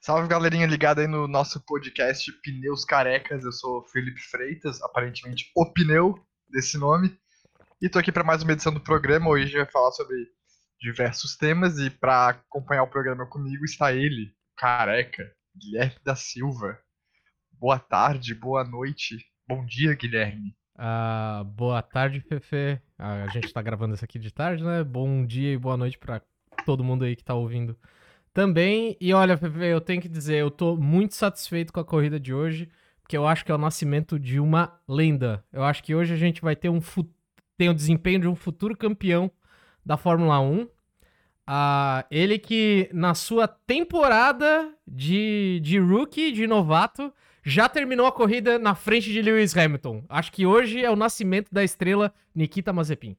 Salve galerinha ligada aí no nosso podcast Pneus Carecas. Eu sou Felipe Freitas, aparentemente o pneu desse nome. E tô aqui para mais uma edição do programa. Hoje a gente vai falar sobre diversos temas e para acompanhar o programa comigo está ele, careca, Guilherme da Silva. Boa tarde, boa noite, bom dia, Guilherme. Ah, boa tarde, Fefe. Ah, a gente tá gravando isso aqui de tarde, né? Bom dia e boa noite para todo mundo aí que tá ouvindo também. E olha, eu tenho que dizer, eu tô muito satisfeito com a corrida de hoje, porque eu acho que é o nascimento de uma lenda. Eu acho que hoje a gente vai ter um tem o desempenho de um futuro campeão da Fórmula 1. Ah, ele que na sua temporada de, de rookie, de novato, já terminou a corrida na frente de Lewis Hamilton. Acho que hoje é o nascimento da estrela Nikita Mazepin.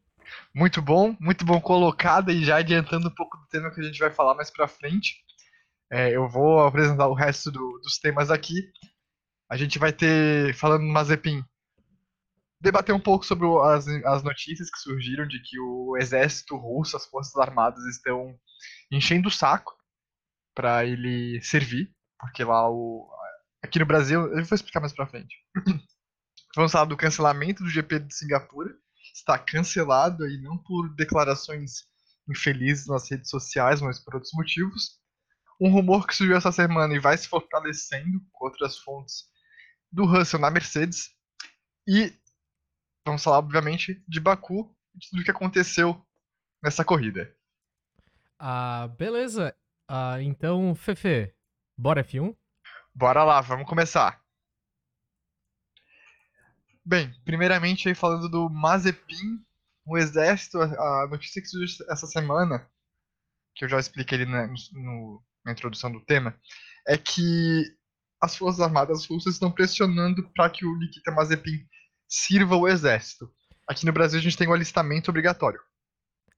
Muito bom, muito bom colocada e já adiantando um pouco do tema que a gente vai falar mais pra frente. É, eu vou apresentar o resto do, dos temas aqui. A gente vai ter, falando no Mazepin, debater um pouco sobre as, as notícias que surgiram de que o exército russo, as forças armadas estão enchendo o saco para ele servir, porque lá o aqui no Brasil, eu vou explicar mais para frente. Vamos falar do cancelamento do GP de Singapura, está cancelado aí não por declarações infelizes nas redes sociais, mas por outros motivos. Um rumor que surgiu essa semana e vai se fortalecendo com outras fontes do Russell na Mercedes. E vamos falar, obviamente, de Baku e de tudo o que aconteceu nessa corrida. Ah, beleza. Ah, então, Fefe, bora F1? Bora lá, vamos começar. Bem, primeiramente aí falando do Mazepin, o exército, a notícia que surgiu essa semana, que eu já expliquei ali na, no, na introdução do tema, é que as forças armadas russas estão pressionando para que o Nikita Mazepin sirva o exército. Aqui no Brasil a gente tem o um alistamento obrigatório.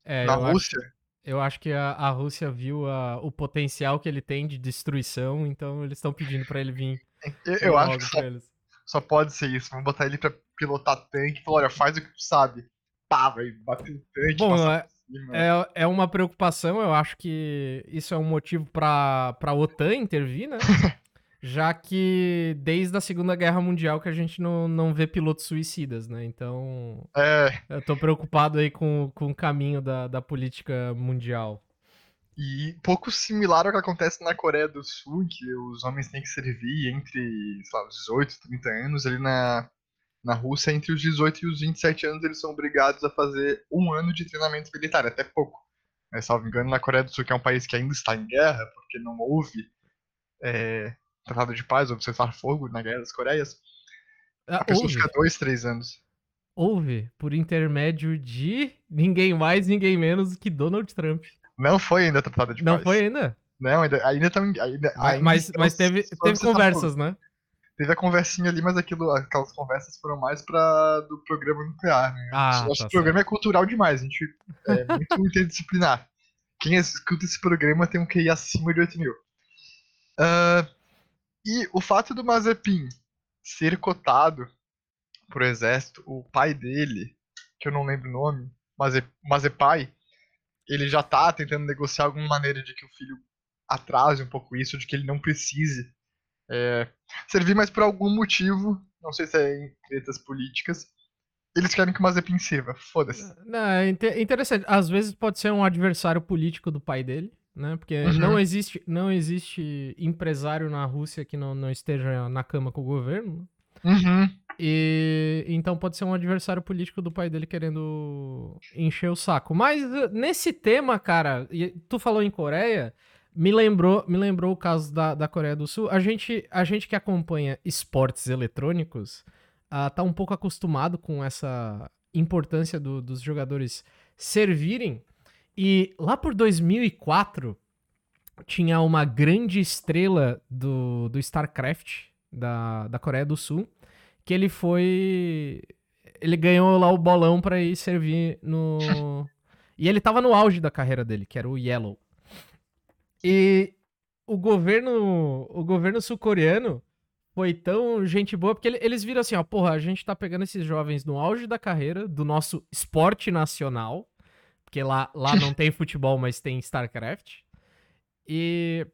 É, na Rússia. Acho, eu acho que a, a Rússia viu a, o potencial que ele tem de destruição, então eles estão pedindo para ele vir. Eu, eu acho que só, pode ser isso. Vamos botar ele para pilotar tanque e falar: olha, faz o que tu sabe. Pá, vai bater o tanque. Bom, é, é, é uma preocupação. Eu acho que isso é um motivo para a OTAN intervir, né? já que desde a Segunda Guerra Mundial que a gente não, não vê pilotos suicidas, né? Então, é... eu tô preocupado aí com, com o caminho da, da política mundial. E pouco similar ao que acontece na Coreia do Sul, que os homens têm que servir entre, sei lá, os 18 e 30 anos, ali na, na Rússia, entre os 18 e os 27 anos, eles são obrigados a fazer um ano de treinamento militar, até pouco. É, salvo engano, na Coreia do Sul, que é um país que ainda está em guerra, porque não houve é, tratado de paz ou cessar fogo na Guerra das Coreias, ah, a pessoa houve. fica dois, três anos. Houve, por intermédio de ninguém mais, ninguém menos que Donald Trump. Não foi ainda tratado de Não paz. Não foi ainda? Não, ainda ainda estão. Ainda, ah, mas, mas teve, teve conversas, né? Teve a conversinha ali, mas aquilo, aquelas conversas foram mais pra, do programa nuclear, né? Ah, tá que o programa é cultural demais, a gente é muito interdisciplinar. Quem escuta esse programa tem um QI acima de 8 mil. Uh, e o fato do Mazepin ser cotado pro exército, o pai dele, que eu não lembro o nome, Maze, Mazepai, ele já tá tentando negociar alguma maneira de que o filho atrase um pouco isso, de que ele não precise é, servir, mas por algum motivo, não sei se é em tretas políticas, eles querem que o Mazepin sirva. Foda-se. Não, é interessante. Às vezes pode ser um adversário político do pai dele né? Porque uhum. não existe não existe empresário na Rússia que não, não esteja na cama com o governo. Uhum. E então pode ser um adversário político do pai dele querendo encher o saco. Mas uh, nesse tema, cara, tu falou em Coreia, me lembrou, me lembrou o caso da, da Coreia do Sul. A gente, a gente que acompanha esportes eletrônicos uh, tá um pouco acostumado com essa importância do, dos jogadores servirem e lá por 2004, tinha uma grande estrela do, do StarCraft, da, da Coreia do Sul, que ele foi. Ele ganhou lá o bolão para ir servir no. e ele tava no auge da carreira dele, que era o Yellow. E o governo, o governo sul-coreano foi tão gente boa, porque eles viram assim, ó, porra, a gente tá pegando esses jovens no auge da carreira, do nosso esporte nacional, porque lá, lá não tem futebol, mas tem StarCraft. E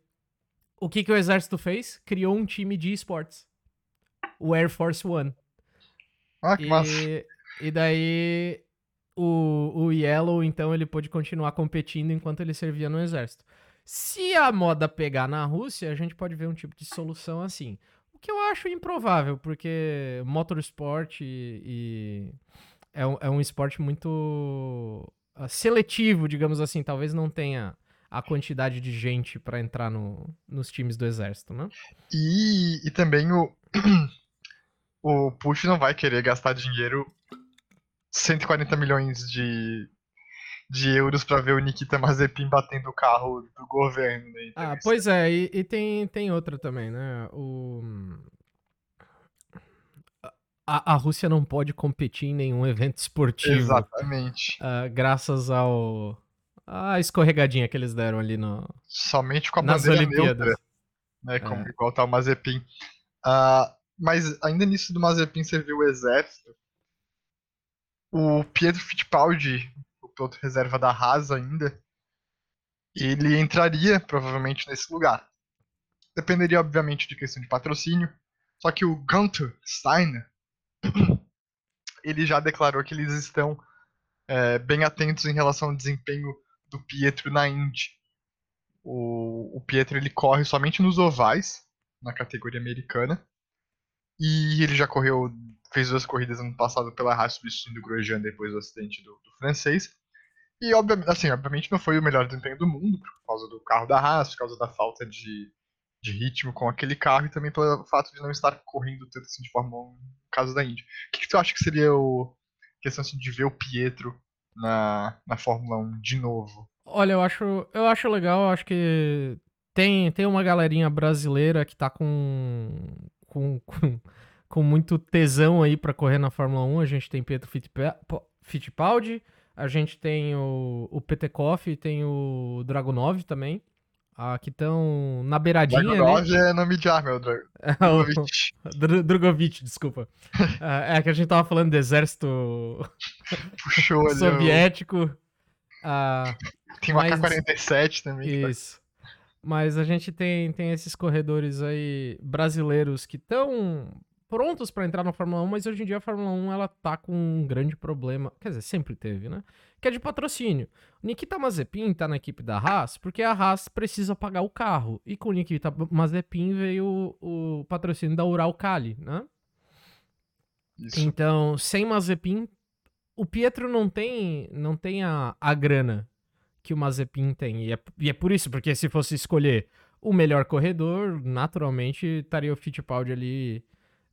o que, que o exército fez? Criou um time de esportes. O Air Force One. Ah, que massa. E, e daí o, o Yellow, então, ele pôde continuar competindo enquanto ele servia no exército. Se a moda pegar na Rússia, a gente pode ver um tipo de solução assim. O que eu acho improvável, porque motorsport e, e é, um, é um esporte muito ah, seletivo, digamos assim. Talvez não tenha a quantidade de gente para entrar no, nos times do exército, né? E, e também o, o Push não vai querer gastar dinheiro 140 milhões de, de euros pra ver o Nikita Mazepin batendo o carro do governo. Né? Então, Ah, pois é, e, e tem, tem outra também, né? O... A, a Rússia não pode competir em nenhum evento esportivo Exatamente. ah, graças ao a escorregadinha que eles deram ali no, Somente com a nas bandeira Olimpíadas. neutra, né? É. Como, igual tá o Mazepin. Ah, mas ainda nisso do Mazepin servir o exército, o Pietro Fittipaldi, o piloto reserva da Haas ainda, ele entraria provavelmente nesse lugar. Dependeria, obviamente, de questão de patrocínio. Só que o Gunther Steiner, ele já declarou que eles estão é, bem atentos em relação ao desempenho do Pietro na Indy. O, o Pietro ele corre somente nos ovais, na categoria americana. E ele já correu, fez duas corridas ano passado pela Haas substituindo o Grosjean depois do acidente do, do francês. E obviamente, assim, obviamente não foi o melhor desempenho do mundo por causa do carro da Haas, por causa da falta de, de ritmo com aquele carro e também pelo fato de não estar correndo tanto assim de Fórmula 1 no caso da Indy. O que, que tu acha que seria o questão assim, de ver o Pietro na, na Fórmula 1 de novo? Olha, eu acho, eu acho legal, eu acho que tem, tem uma galerinha brasileira que tá com, com, com, com muito tesão aí pra correr na Fórmula 1. A gente tem Fittipaldi, Fittipaldi, a gente tem o, o Petekoff, tem o Dragunov também, ah, que estão na beiradinha, né? Dragunov é nome de arma, é o Dra- O- Dragovic. Dr- Drogovic, desculpa. Ah, é que a gente tava falando do exército Puxou ali. soviético. Ah, Tem uma mas- K-47 também. que tá- Isso. Mas a gente tem, tem esses corredores aí brasileiros que estão prontos pra entrar na Fórmula 1, mas hoje em dia a Fórmula 1 ela tá com um grande problema, quer dizer, sempre teve, né? Que é de patrocínio. O Nikita Mazepin tá na equipe da Haas porque a Haas precisa pagar o carro. E com o Nikita Mazepin veio o, o patrocínio da Uralkali, né? Isso. Então, sem Mazepin, o Pietro não tem, não tem a, a grana que o Mazepin tem. E é, e é por isso, porque se fosse escolher o melhor corredor, naturalmente estaria o Fittipaldi ali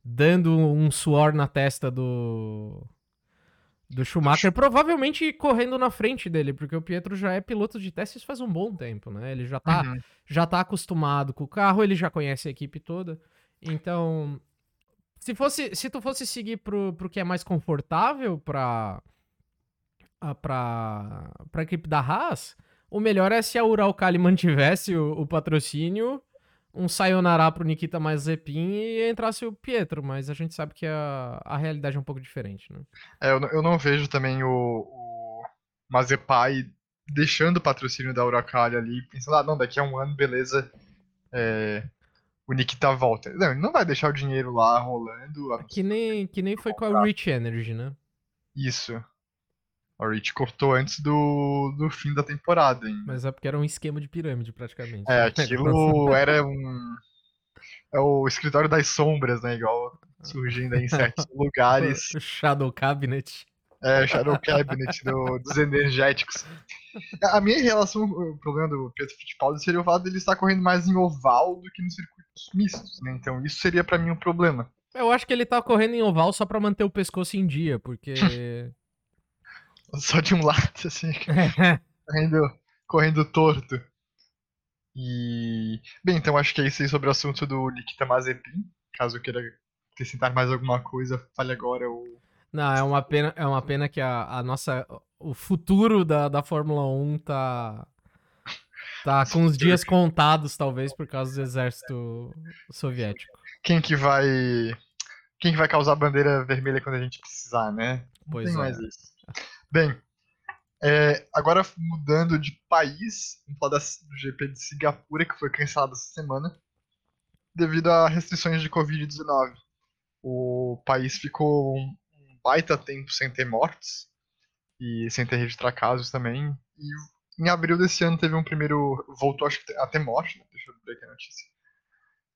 dando um suor na testa do do Schumacher, provavelmente correndo na frente dele, porque o Pietro já é piloto de testes faz um bom tempo, né? Ele já tá Uhum. já tá acostumado com o carro, ele já conhece a equipe toda. Então, se fosse, se tu fosse seguir pro, pro que é mais confortável pra, a- pra, pra equipe da Haas, o melhor é se a Uralkali mantivesse o, o patrocínio, um sayonara pro Nikita Mazepin e entrasse o Pietro, mas a gente sabe que a, a realidade é um pouco diferente, né? É, eu, não- eu não vejo também o, o Mazepai deixando o patrocínio da Uralkali ali, pensando, ah, não, daqui a um ano, beleza, é, o Nikita volta. Não, ele não vai deixar o dinheiro lá rolando. Que nem, que nem foi com a Rich Energy, né? Isso. O Rich cortou antes do, do fim da temporada ainda. Mas é porque era um esquema de pirâmide, praticamente. É, aquilo era um. É o escritório das sombras, né? Igual surgindo aí em certos lugares. O Shadow Cabinet. É, Shadow Cabinet do- dos energéticos. A minha relação, o problema do Pedro Fittipaldi seria o fato dele estar correndo mais em oval do que nos circuitos mistos, né? Então isso seria pra mim um problema. Eu acho que ele tá correndo em oval só pra manter o pescoço em dia, porque. Só de um lado, assim. correndo, correndo torto. E. Bem, então acho que é isso aí sobre o assunto do Nikita Mazepin. Caso queira acrescentar mais alguma coisa, fale agora ou. Não, é uma pena, é uma pena que a, a nossa. O futuro da, da Fórmula 1 tá. Tá com os dias contados, talvez, por causa do exército soviético. Quem que vai. Quem que vai causar a bandeira vermelha quando a gente precisar, né? Não Pois é. mais isso. Bem, É, agora mudando de país, vamos falar do GP de Singapura, que foi cancelado essa semana, devido a restrições de Covid-19. O país ficou um baita tempo sem ter mortes e sem ter registrar casos também. E em abril desse ano teve um primeiro. Voltou acho que a ter morte, né? deixa eu ver aqui a notícia.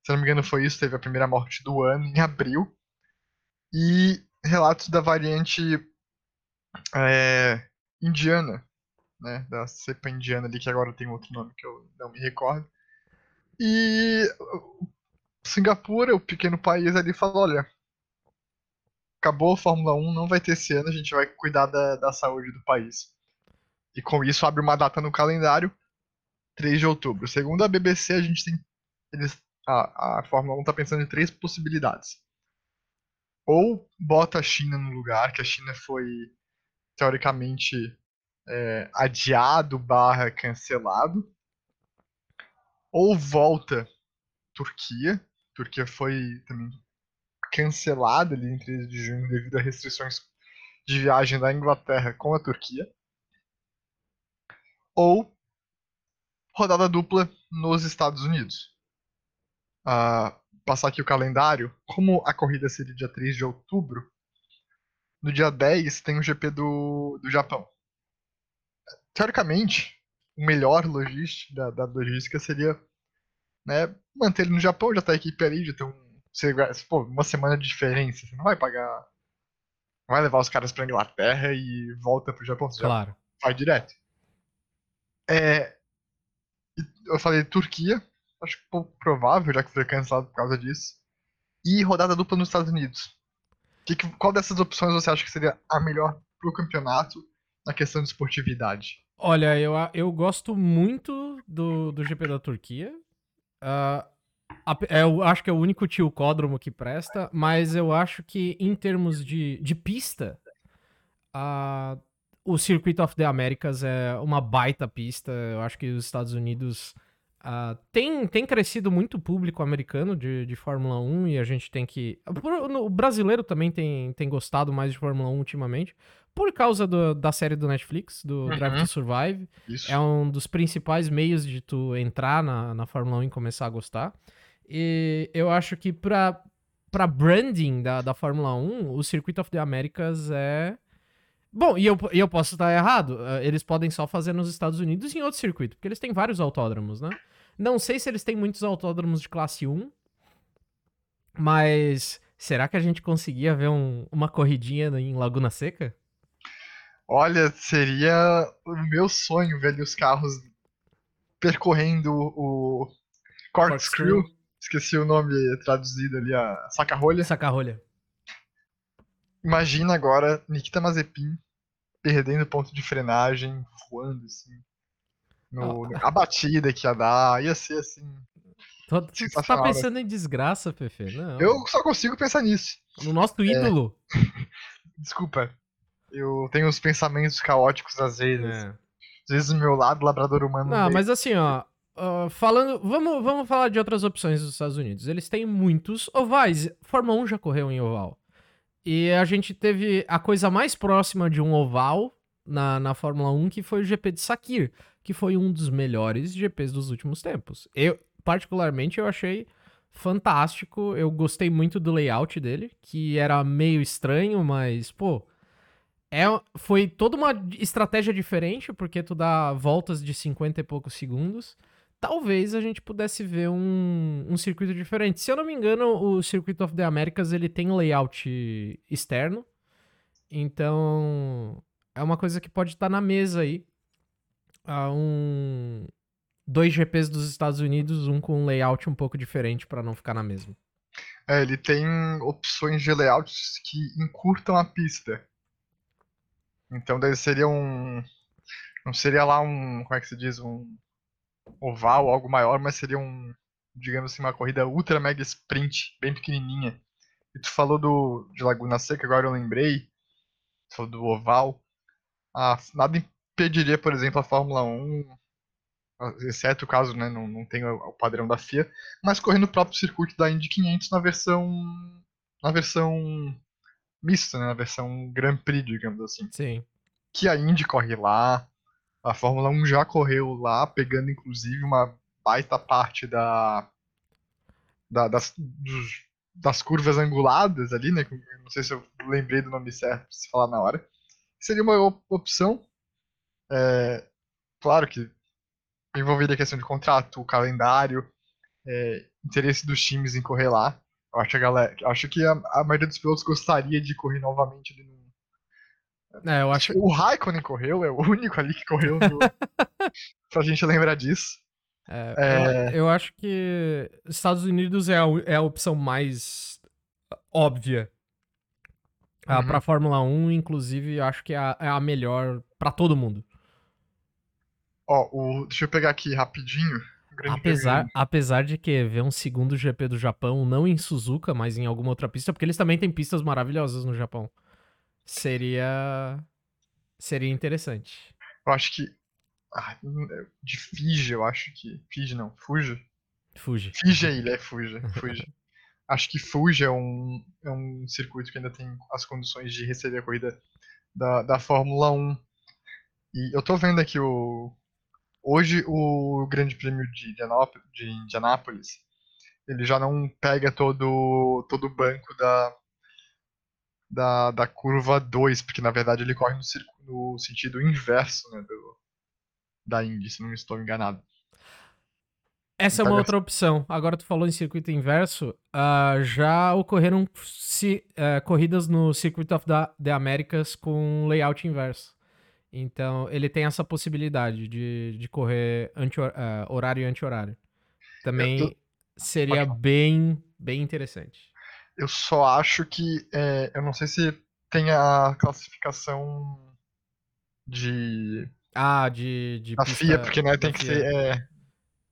Se não me engano, foi isso, teve a primeira morte do ano em abril. E relatos da variante é, indiana, né? Da cepa indiana ali, que agora tem outro nome que eu não me recordo. E Singapura, o pequeno país ali, falou: olha, acabou a Fórmula 1, não vai ter esse ano, a gente vai cuidar da, da saúde do país. E com isso abre uma data no calendário, 3 de outubro. Segundo a BBC, a gente tem. Eles, a, a Fórmula 1 está pensando em três possibilidades. Ou bota a China no lugar, que a China foi teoricamente é, adiado barra cancelado. Ou volta Turquia. Turquia foi também cancelada ali em 13 de junho devido a restrições de viagem da Inglaterra com a Turquia. Ou rodada dupla nos Estados Unidos. Uh, passar aqui o calendário, como a corrida seria dia 3 de outubro, no dia 10 tem o GP do, do Japão. Teoricamente, o melhor logística, da, da logística seria né, manter ele no Japão, já tá a equipe ali, já tem um. Pô, uma semana de diferença, você não vai pagar. Não vai levar os caras pra Inglaterra e volta pro Japão. Você claro. Vai direto. É, eu falei Turquia, acho pouco provável, já que foi cancelado por causa disso. E rodada dupla nos Estados Unidos. Que, que, qual dessas opções você acha que seria a melhor pro campeonato na questão de esportividade? Olha, eu, eu gosto muito do, do GP da Turquia. Uh, eu acho que é o único tilcódromo que presta, mas eu acho que em termos de, de pista, uh, o Circuit of the Americas é uma baita pista. Eu acho que os Estados Unidos uh, tem, tem crescido muito o público americano de, de Fórmula 1 e a gente tem que. O brasileiro também tem, tem gostado mais de Fórmula 1 ultimamente, por causa do, da série do Netflix, do uhum. Drive to Survive. Isso. É um dos principais meios de tu entrar na, na Fórmula 1 e começar a gostar. E eu acho que pra, pra branding da, da Fórmula 1, o Circuit of the Americas é Bom, e eu, e eu posso estar errado. Eh, eles podem só fazer nos Estados Unidos e em outro circuito, porque eles têm vários autódromos, né? Não sei se eles têm muitos autódromos de classe 1, mas será que a gente conseguia ver um, uma corridinha em Laguna Seca? Olha, seria o meu sonho ver os carros percorrendo o corkscrew. Esqueci o nome traduzido ali, a saca-rolha. Saca-rolha. Imagina agora Nikita Mazepin perdendo ponto de frenagem, voando assim. No, oh. A batida que ia dar, ia ser assim. Você tá pensando em desgraça, Fefe? Não. Eu só consigo pensar nisso. No nosso ídolo. É... Desculpa. Eu tenho uns pensamentos caóticos às vezes. É. Às vezes o meu lado, labrador humano. Não, mas assim, ó. Uh, falando. Vamos, vamos falar de outras opções dos Estados Unidos. Eles têm muitos ovais. Fórmula 1 já correu em oval. E a gente teve a coisa mais próxima de um oval na, na Fórmula 1, que foi o GP de Sakir, que foi um dos melhores GPs dos últimos tempos. Eu, particularmente, eu achei fantástico. Eu gostei muito do layout dele, que era meio estranho, mas, pô, é, foi toda uma estratégia diferente, porque tu dá voltas de 50 e poucos segundos talvez a gente pudesse ver um, um circuito diferente. Se eu não me engano, o Circuit of the Americas ele tem layout externo. Então, é uma coisa que pode estar na mesa aí. Uh, um, dois GPs dos Estados Unidos, um com um layout um pouco diferente para não ficar na mesma. É, ele tem opções de layouts que encurtam a pista. Então, daí seria um. Não seria lá um. Como é que se diz? Um oval, algo maior, mas seria um, digamos assim, uma corrida ultra mega sprint, bem pequenininha. E tu falou do, de Laguna Seca, agora eu lembrei, tu falou do oval. Ah, nada impediria, por exemplo, a Fórmula 1, exceto o caso né, não, não tem o, padrão da FIA, mas correr no próprio circuito da Indy 500 na versão na versão mista, né, na versão Grand Prix, digamos assim. Sim. que a Indy corre lá, a Fórmula 1 já correu lá, pegando inclusive uma baita parte da, da das, dos, das curvas anguladas ali, né? Não sei se eu lembrei do nome certo se falar na hora. Seria uma opção. É, claro que envolveria a questão de contrato, calendário, é, interesse dos times em correr lá. Eu acho, a galera, acho que a, a maioria dos pilotos gostaria de correr novamente ali no. É, eu acho... O Raikkonen correu, é o único ali que correu no... pra gente lembrar disso. É, é... Eu, eu, acho que Estados Unidos é a, é a opção mais óbvia ah, uhum. pra Fórmula 1, inclusive, acho que é a, é a melhor para todo mundo. Ó, o, deixa eu pegar aqui rapidinho. Apesar, apesar de que ver um segundo GP do Japão, não em Suzuka, mas em alguma outra pista, porque eles também têm pistas maravilhosas no Japão. Seria. Seria interessante. Eu acho que ah, de Fiji, eu acho que. Fiji não, Fuji. Fuji. Fiji é ilha, é Fuji. Fuji. acho que Fuji é um, é um circuito que ainda tem as condições de receber a corrida da, da Fórmula 1. E eu tô vendo aqui o. Hoje o Grande Prêmio de Indianápolis, de Indianápolis ele já não pega todo, todo o banco da, da, da curva 2, porque na verdade ele corre no, no sentido inverso né, do, da Indy, se não estou enganado. Essa é uma outra opção. Agora tu falou em circuito inverso. Uh, já ocorreram uh, corridas no Circuit of the, the Americas com layout inverso. Então, ele tem essa possibilidade de, de correr anti, uh, horário e anti-horário. Também tô... seria bem, bem interessante. Eu só acho que. É, eu não sei se tem a classificação de ah, de. de a FIA, porque né, tem que ser. É,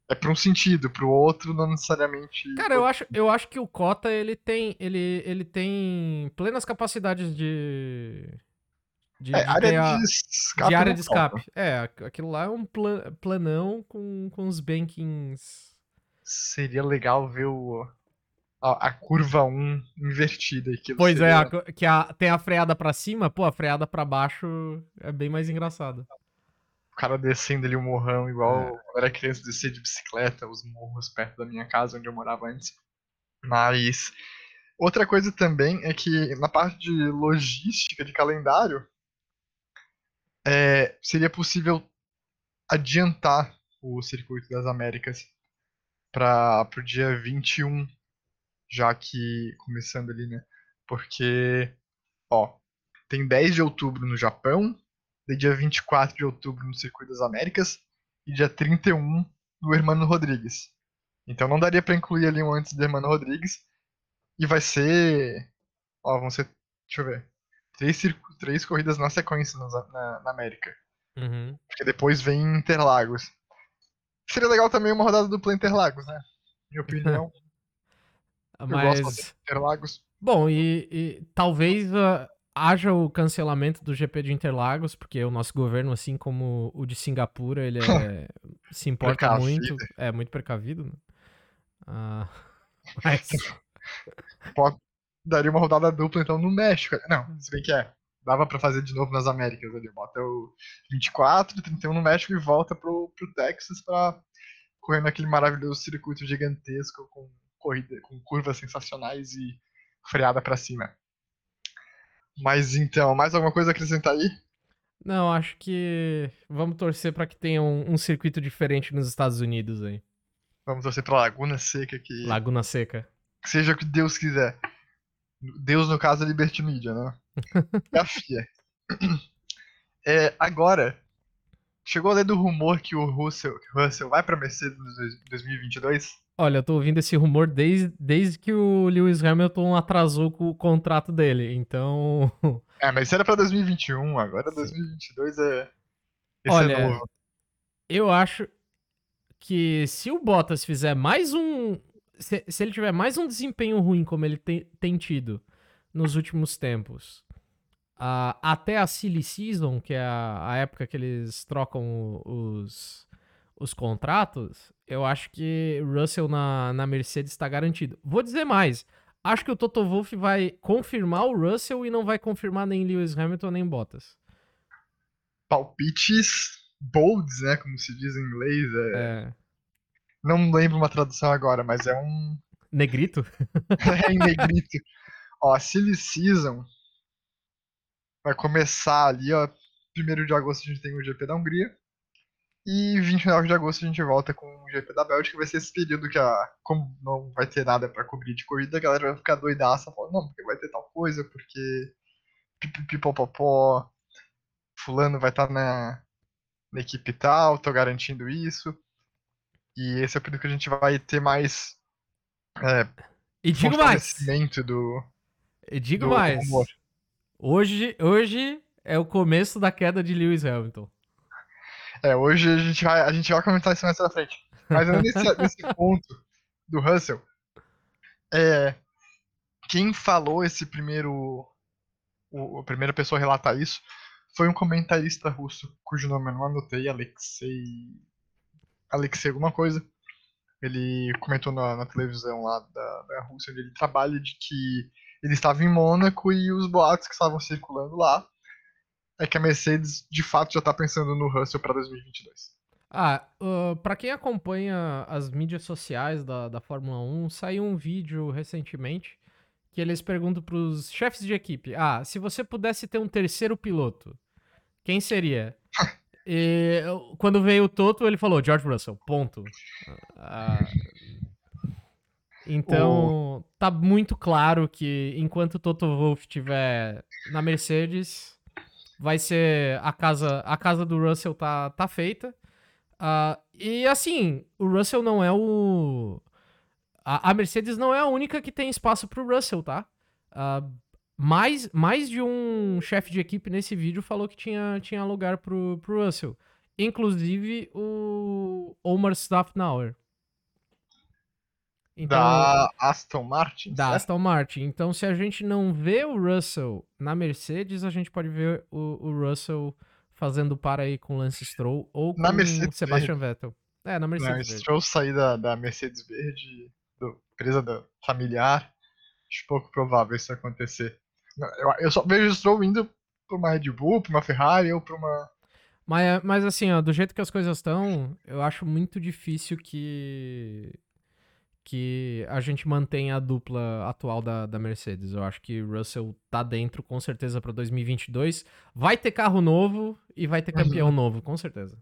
é para um sentido, para o outro não necessariamente. Cara, eu acho, eu acho que o Cota ele tem, ele, ele tem plenas capacidades de. De, é, de área de escape. De área de escape. É, aquilo lá é um plan, planão com, com os bankings. Seria legal ver o, a, a curva 1 invertida. Pois é, seria... é, a, que a, tem a freada para cima, pô, a freada para baixo é bem mais engraçado cara descendo ali o morrão, igual é. eu era criança descer de bicicleta, os morros perto da minha casa, onde eu morava antes. Mas outra coisa também é que na parte de logística, de calendário, é, seria possível adiantar o Circuito das Américas para o dia 21, já que começando ali, né? Porque, ó, tem 10 de outubro no Japão, dia 24 de outubro no Circuito das Américas e dia 31 no Hermano Rodrigues. Então não daria para incluir ali um antes do Hermano Rodrigues. E vai ser. Ó, vão ser. Deixa eu ver. Três, três corridas na sequência na, na, na América. Uhum. Porque depois vem Interlagos. Seria legal também uma rodada dupla Interlagos, né? Minha opinião. Mas... Eu gosto de Interlagos. Bom, e, e talvez uh, haja o cancelamento do GP de Interlagos, porque o nosso governo, assim como o de Singapura, ele é, se importa muito, é muito precavido. Né? Ah, mas... Pode, daria uma rodada dupla então no México. Não, se bem que é. Dava para fazer de novo nas Américas ali. Bota o 24, 31 no México e volta pro, pro Texas para correr naquele maravilhoso circuito gigantesco com corrida, com curvas sensacionais e freada para cima. Mas então, mais alguma coisa a acrescentar aí? Não, acho que vamos torcer para que tenha um, um, circuito diferente nos Estados Unidos aí. Vamos torcer pra Laguna Seca que. Laguna Seca. Que seja o que Deus quiser. Deus, no caso, é Liberty Media, né? é a FIA. É, agora, chegou a ler do rumor que o Russell, que o Russell vai pra Mercedes em 2022? Olha, eu tô ouvindo esse rumor desde, desde que o Lewis Hamilton atrasou com o contrato dele, então. É, mas isso era pra 2021, agora Sim. 2022 é. Esse é Olha, é novo. eu acho que se o Bottas fizer mais um. Se, se ele tiver mais um desempenho ruim como ele tem, tem tido nos últimos tempos, uh, até a Silly Season, que é a, a época que eles trocam os os contratos, eu acho que Russell na, na Mercedes está garantido. Vou dizer mais. Acho que o Toto Wolff vai confirmar o Russell e não vai confirmar nem Lewis Hamilton nem Bottas. palpites bolds, né? Como se diz em inglês. É... É. Não lembro uma tradução agora, mas é um. Negrito? é em negrito. Ó, Silly Season vai começar ali, ó. 1 de agosto a gente tem o GP da Hungria. E 29 de agosto a gente volta com o GP da Bélgica. Vai ser esse período que, a, como não vai ter nada pra cobrir de corrida, a galera vai ficar doidaça. Falando, não, porque vai ter tal coisa, porque. Pipipipopopó. Fulano vai estar na, na equipe tal, tô garantindo isso. E esse é o período que a gente vai ter mais. É, E digo mais. do, E digo do mais. rumor. Hoje, hoje é o começo da queda de Lewis Hamilton. É, hoje a gente vai, a gente vai comentar isso mais pra frente. Mas nesse, nesse ponto do Russell, é, quem falou esse primeiro. O, a primeira pessoa a relatar isso foi um comentarista russo, cujo nome eu não anotei, Alexei. Alexei alguma coisa. Ele comentou na, na televisão lá da, da Rússia, onde ele trabalha, de que ele estava em Mônaco e os boatos que estavam circulando lá é que a Mercedes de fato já tá pensando no Russell para 2022. Ah, uh, para quem acompanha as mídias sociais da, da Fórmula 1, saiu um vídeo recentemente que eles perguntam pros chefes de equipe: Ah, se você pudesse ter um terceiro piloto, quem seria? E quando veio o Toto, ele falou George Russell, ponto. Ah, então, tá muito claro que enquanto o Toto Wolff estiver na Mercedes, vai ser a casa, a casa do Russell tá, tá feita. Ah, e assim, o Russell não é o. A, a Mercedes não é a única que tem espaço pro Russell, tá? Ah, mais, mais de um chefe de equipe nesse vídeo falou que tinha, tinha lugar pro, pro Russell. Inclusive o Omar Staffnauer. Então, da Aston Martin. da certo? Aston Martin. Então, se a gente não vê o Russell na Mercedes, a gente pode ver o, o Russell fazendo para aí com Lance Stroll ou com Na Mercedes Sebastian Vettel. É, na Não, Mercedes. o verde. Stroll sair da, da Mercedes Verde, do, da, familiar, acho pouco provável isso acontecer. Eu, só vejo o Stroll indo pra uma Red Bull, pra uma Ferrari ou pra uma. Mas, mas assim, ó, do jeito que as coisas estão, eu acho muito difícil que que a gente mantenha a dupla atual da, da Mercedes. Eu acho que Russell tá dentro com certeza para 2022. Vai ter carro novo e vai ter Uhum. campeão novo, com certeza.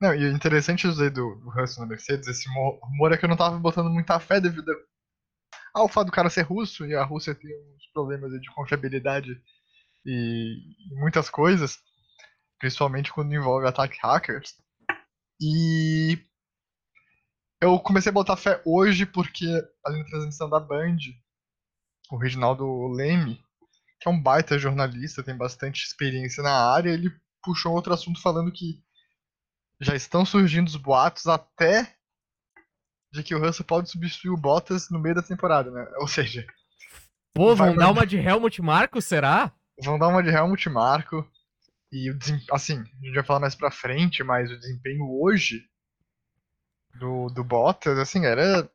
Não, e o interessante do, do Russell na Mercedes, esse mo- rumor é que eu não tava botando muita fé devido ao fato do cara ser russo e a Rússia tem uns problemas de confiabilidade e muitas coisas, principalmente quando envolve ataque hackers. E eu comecei a botar fé hoje porque ali na transmissão da Band, o Reginaldo Leme, que é um baita jornalista, tem bastante experiência na área, ele puxou outro assunto falando que já estão surgindo os boatos até de que o Russell pode substituir o Bottas no meio da temporada, né? Ou seja, Pô, vão dar uma de Helmut Marko, será? vão dar uma de Helmut Marko e o desem- assim, a gente vai falar mais pra frente, mas o desempenho hoje do, do Bottas, assim, era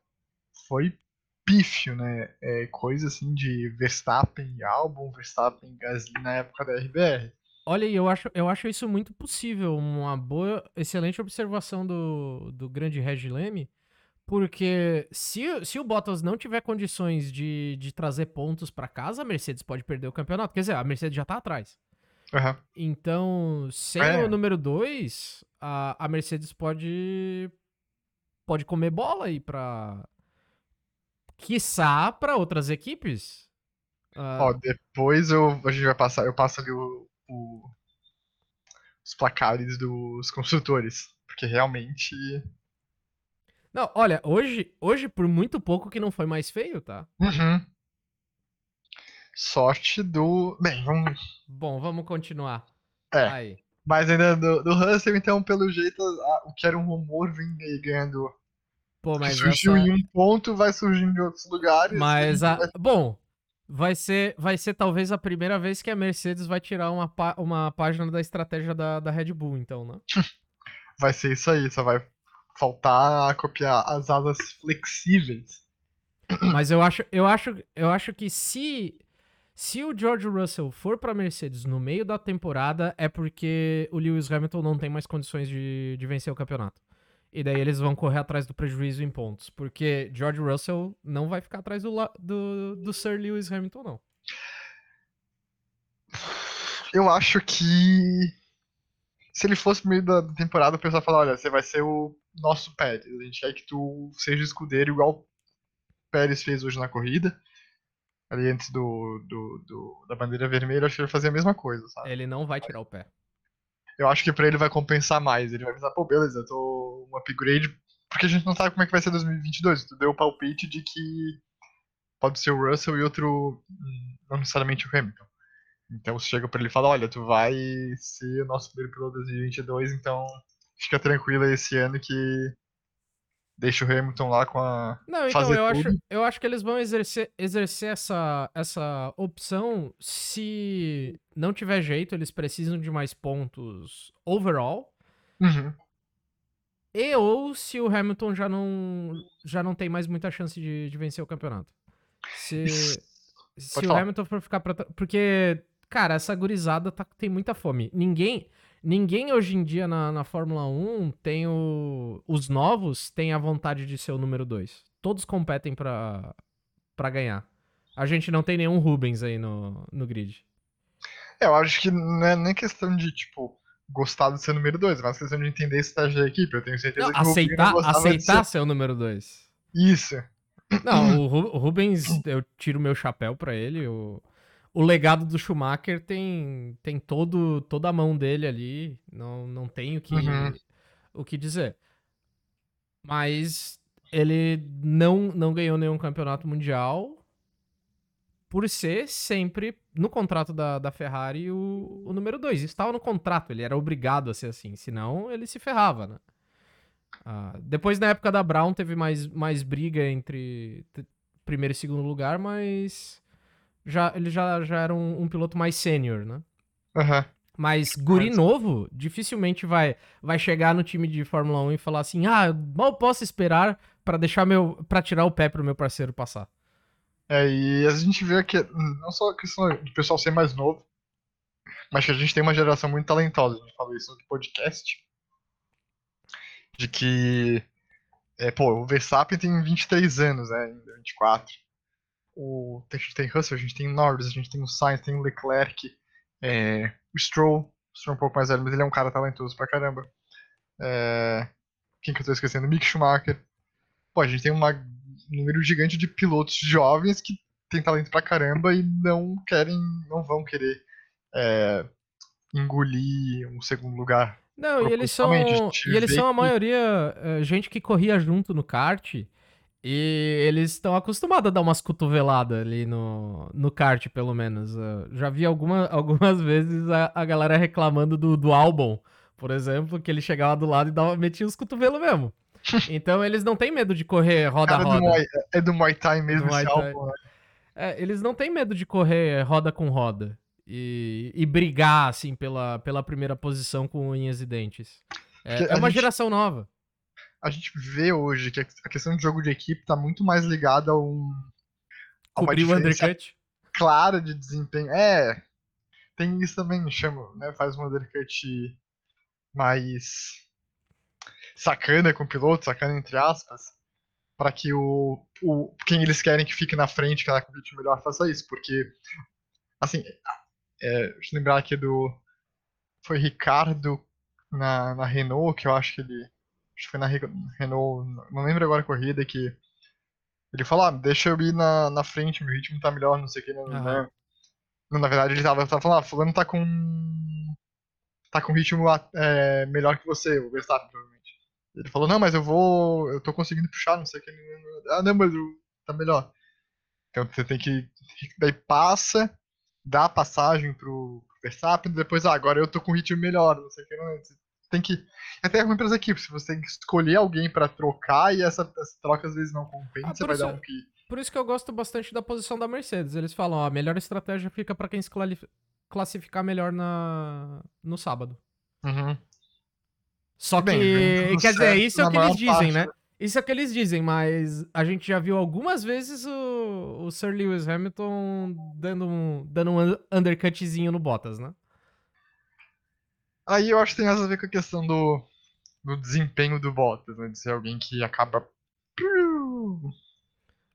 foi pífio, né? É coisa assim de Verstappen e Albon, Verstappen e Gasly na época da RBR. Olha, e eu acho, eu acho isso muito possível. Uma boa, excelente observação do, do grande Reg Leme. Porque se, se o Bottas não tiver condições de, de trazer pontos pra casa, a Mercedes pode perder o campeonato. Quer dizer, a Mercedes já tá atrás. Aham. Então, sem É. o número 2, a, a Mercedes pode pode comer bola aí pra. Quiçá pra outras equipes. Ah, Ó, depois eu, a gente vai passar, eu passo ali o, o- os placares dos construtores, porque realmente Não, olha, hoje, hoje por muito pouco que não foi mais feio, tá? Uhum. Sorte do. Bem, vamos. Bom, vamos continuar. É. Aí. Mas ainda do, do Russell, então, pelo jeito, a- o que era um rumor vem ganhando. Pô, que mas surgiu essa... em um ponto, vai surgindo em outros lugares. Mas a... vai- Bom, vai ser, vai ser talvez a primeira vez que a Mercedes vai tirar uma, pá- uma página da estratégia da, da Red Bull, então, né? vai ser isso aí, só vai faltar copiar as asas flexíveis. Mas eu acho, eu acho, eu acho que se Se o George Russell for pra Mercedes no meio da temporada, é porque o Lewis Hamilton não tem mais condições de, de vencer o campeonato. E daí eles vão correr atrás do prejuízo em pontos. Porque George Russell não vai ficar atrás do, do, do Sir Lewis Hamilton, não. Eu acho que se ele fosse no meio da temporada, o pessoal fala, olha, você vai ser o nosso Pérez. A gente quer que tu seja escudeiro igual o Pérez fez hoje na corrida. Ali antes do, do, do da bandeira vermelha, acho que ele vai fazer a mesma coisa, sabe? Ele não vai tirar o pé. Eu acho que pra ele vai compensar mais. Ele vai pensar, pô, beleza, eu tô um upgrade, porque a gente não sabe como é que vai ser 2022. Tu deu o palpite de que pode ser o Russell e outro, não necessariamente o Hamilton. Então você chega pra ele e fala, olha, tu vai ser o nosso primeiro piloto 2022, então fica tranquila esse ano que deixa o Hamilton lá com a. Não, então eu acho, eu acho que eles vão exercer, exercer essa, essa opção se não tiver jeito, eles precisam de mais pontos overall. Uhum. E ou se o Hamilton já não, já não tem mais muita chance de, de vencer o campeonato. Se, se o Hamilton for ficar pra. Porque, cara, essa gurizada tá, tem muita fome. Ninguém. Ninguém hoje em dia na, na Fórmula 1 tem o. Os novos têm a vontade de ser o número 2. Todos competem pra, pra ganhar. A gente não tem nenhum Rubens aí no, no grid. É, eu acho que não é nem questão de, tipo, gostar de ser o número 2, é mais questão de entender a estratégia da equipe. Eu tenho certeza não, que aceitar, o Rubens aceitar ser... ser o número 2. Isso. Não, o Rubens, eu tiro meu chapéu pra ele. O, o legado do Schumacher tem, tem todo, toda a mão dele ali. Não, não tem o que, uhum. o que dizer. Mas ele não, não ganhou nenhum campeonato mundial por ser sempre no contrato da, da Ferrari o, o número 2. Estava no contrato, ele era obrigado a ser assim. Senão ele se ferrava, né? Ah, depois, na época da Brown, teve mais, mais briga entre primeiro e segundo lugar, mas já, ele já, já era um, um piloto mais sênior, né? Uhum. Mas guri novo dificilmente vai, vai chegar no time de Fórmula 1 e falar assim: "Ah, mal posso esperar para deixar meu para tirar o pé pro meu parceiro passar". É, e a gente vê que não só a questão do pessoal ser mais novo, mas que a gente tem uma geração muito talentosa. A gente falou isso no podcast. De que é, pô, o Verstappen tem 23 anos, né, ainda 24 o, a gente tem Russell, a gente tem Norris, a gente tem o Sainz, tem o Leclerc, é, o Stroll, o Stroll é um pouco mais velho, mas ele é um cara talentoso pra caramba. É, quem que eu tô esquecendo? Mick Schumacher. Pô, a gente tem um número gigante de pilotos jovens que tem talento pra caramba e não querem, não vão querer é, engolir um segundo lugar. Não, e eles são, e eles são a maioria é, gente que corria junto no kart e eles estão acostumados a dar umas cotoveladas ali no, no kart, pelo menos. Eu já vi alguma, algumas vezes a, a galera reclamando do, do álbum, por exemplo, que ele chegava do lado e dava, metia os cotovelos mesmo. Então eles não têm medo de correr roda-roda. É, é do Muay Thai mesmo esse álbum, né? É, eles não têm medo de correr roda com roda. E, e brigar, assim, pela, pela primeira posição com unhas e dentes. É, é uma gente... geração nova a gente vê hoje que a questão de jogo de equipe tá muito mais ligada a um. A uma o undercut? Clara de desempenho. É. Tem isso também, chama, né? Faz um undercut mais sacana com o piloto, sacana entre aspas, para que o, o quem eles querem que fique na frente, que ela compete melhor, faça isso, porque assim, é, deixa eu lembrar aqui do foi Ricardo na, na Renault, que eu acho que ele acho que foi na Renault, não lembro agora a corrida, que ele falou, ah, deixa eu ir na, na frente, meu ritmo tá melhor, não sei o que, uhum. né? Na verdade, ele tava, tava falando, ah, fulano tá com. tá com ritmo é, melhor que você, o Verstappen, provavelmente. Ele falou, não, mas eu vou. eu tô conseguindo puxar, não sei o que. Ah, não, mas eu, tá melhor. Então você tem que. Daí passa, dá a passagem pro Verstappen, depois, ah, agora eu tô com ritmo melhor, não sei o que. Não, tem que. É até ruim para as equipes, você tem que escolher alguém para trocar e essa, essa, troca às vezes não compensa, ah, vai isso, dar um que. Por isso que eu gosto bastante da posição da Mercedes. Eles falam, ó, a melhor estratégia fica para quem se classificar melhor na, no sábado. Uhum. Só Bem, que, quer dizer, isso é o que eles dizem, parte, né? Isso é o que eles dizem, mas a gente já viu algumas vezes o, o Sir Lewis Hamilton dando um, dando um undercutzinho no Bottas, né? Aí eu acho que tem mais a ver com a questão do, do desempenho do Bottas, né? De ser alguém que acaba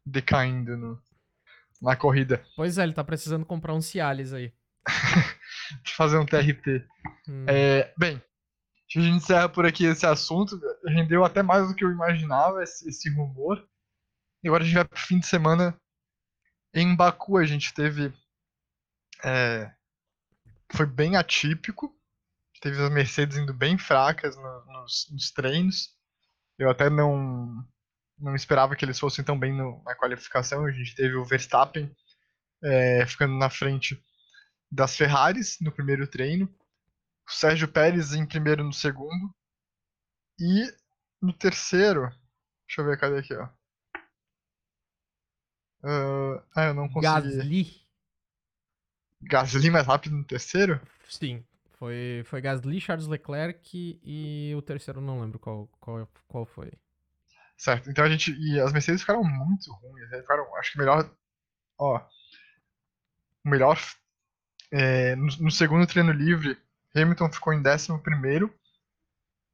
decaindo no, na corrida. Pois é, ele tá precisando comprar um Cialis aí. Fazer um TRT. Hum. É, bem, a gente encerra por aqui esse assunto. Rendeu até mais do que eu imaginava esse, esse rumor. E agora a gente vai pro fim de semana em Baku. A gente teve. É, foi bem atípico. Teve as Mercedes indo bem fracas no, nos, nos, treinos. Eu até não, não esperava que eles fossem tão bem no, na qualificação. A gente teve o Verstappen é, ficando na frente das Ferraris no primeiro treino o Sérgio Pérez em primeiro no segundo. E no terceiro. Deixa eu ver, cadê aqui, ó. Uh, ah, eu não consegui. Gasly. Gasly mais rápido no terceiro? Sim. Foi, foi Gasly, Charles Leclerc e o terceiro não lembro qual, qual, qual foi. Certo, então a gente. E as Mercedes ficaram muito ruins. Né? Ficaram, acho que melhor. Ó. O melhor. É, no, no segundo treino livre, Hamilton ficou em 11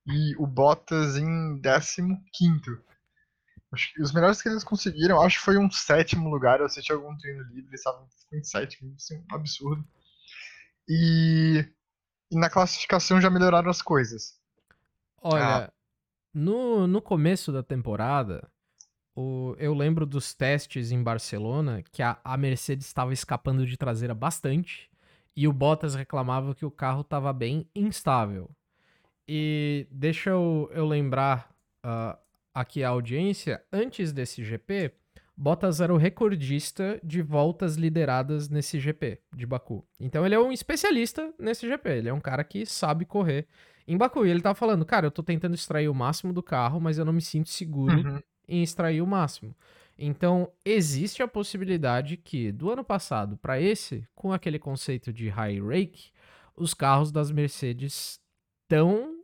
e o Bottas em 15. Acho que os melhores que eles conseguiram, acho que foi um sétimo lugar. Eu assisti algum treino livre, eles estavam em sétimo, assim, um absurdo. E, e, na classificação já melhoraram as coisas. Olha, ah. no, no começo da temporada, o, eu lembro dos testes em Barcelona que a, a Mercedes estava escapando de traseira bastante e o Bottas reclamava que o carro estava bem instável. E deixa eu, eu lembrar uh, aqui a audiência, antes desse GP, Bottas era o recordista de voltas lideradas nesse GP de Baku. Então ele é um especialista nesse GP, ele é um cara que sabe correr em Baku. E ele tava falando, cara, eu tô tentando extrair o máximo do carro, mas eu não me sinto seguro uhum. em extrair o máximo. Então, existe a possibilidade que, do ano passado para esse, com aquele conceito de high rake, os carros das Mercedes estão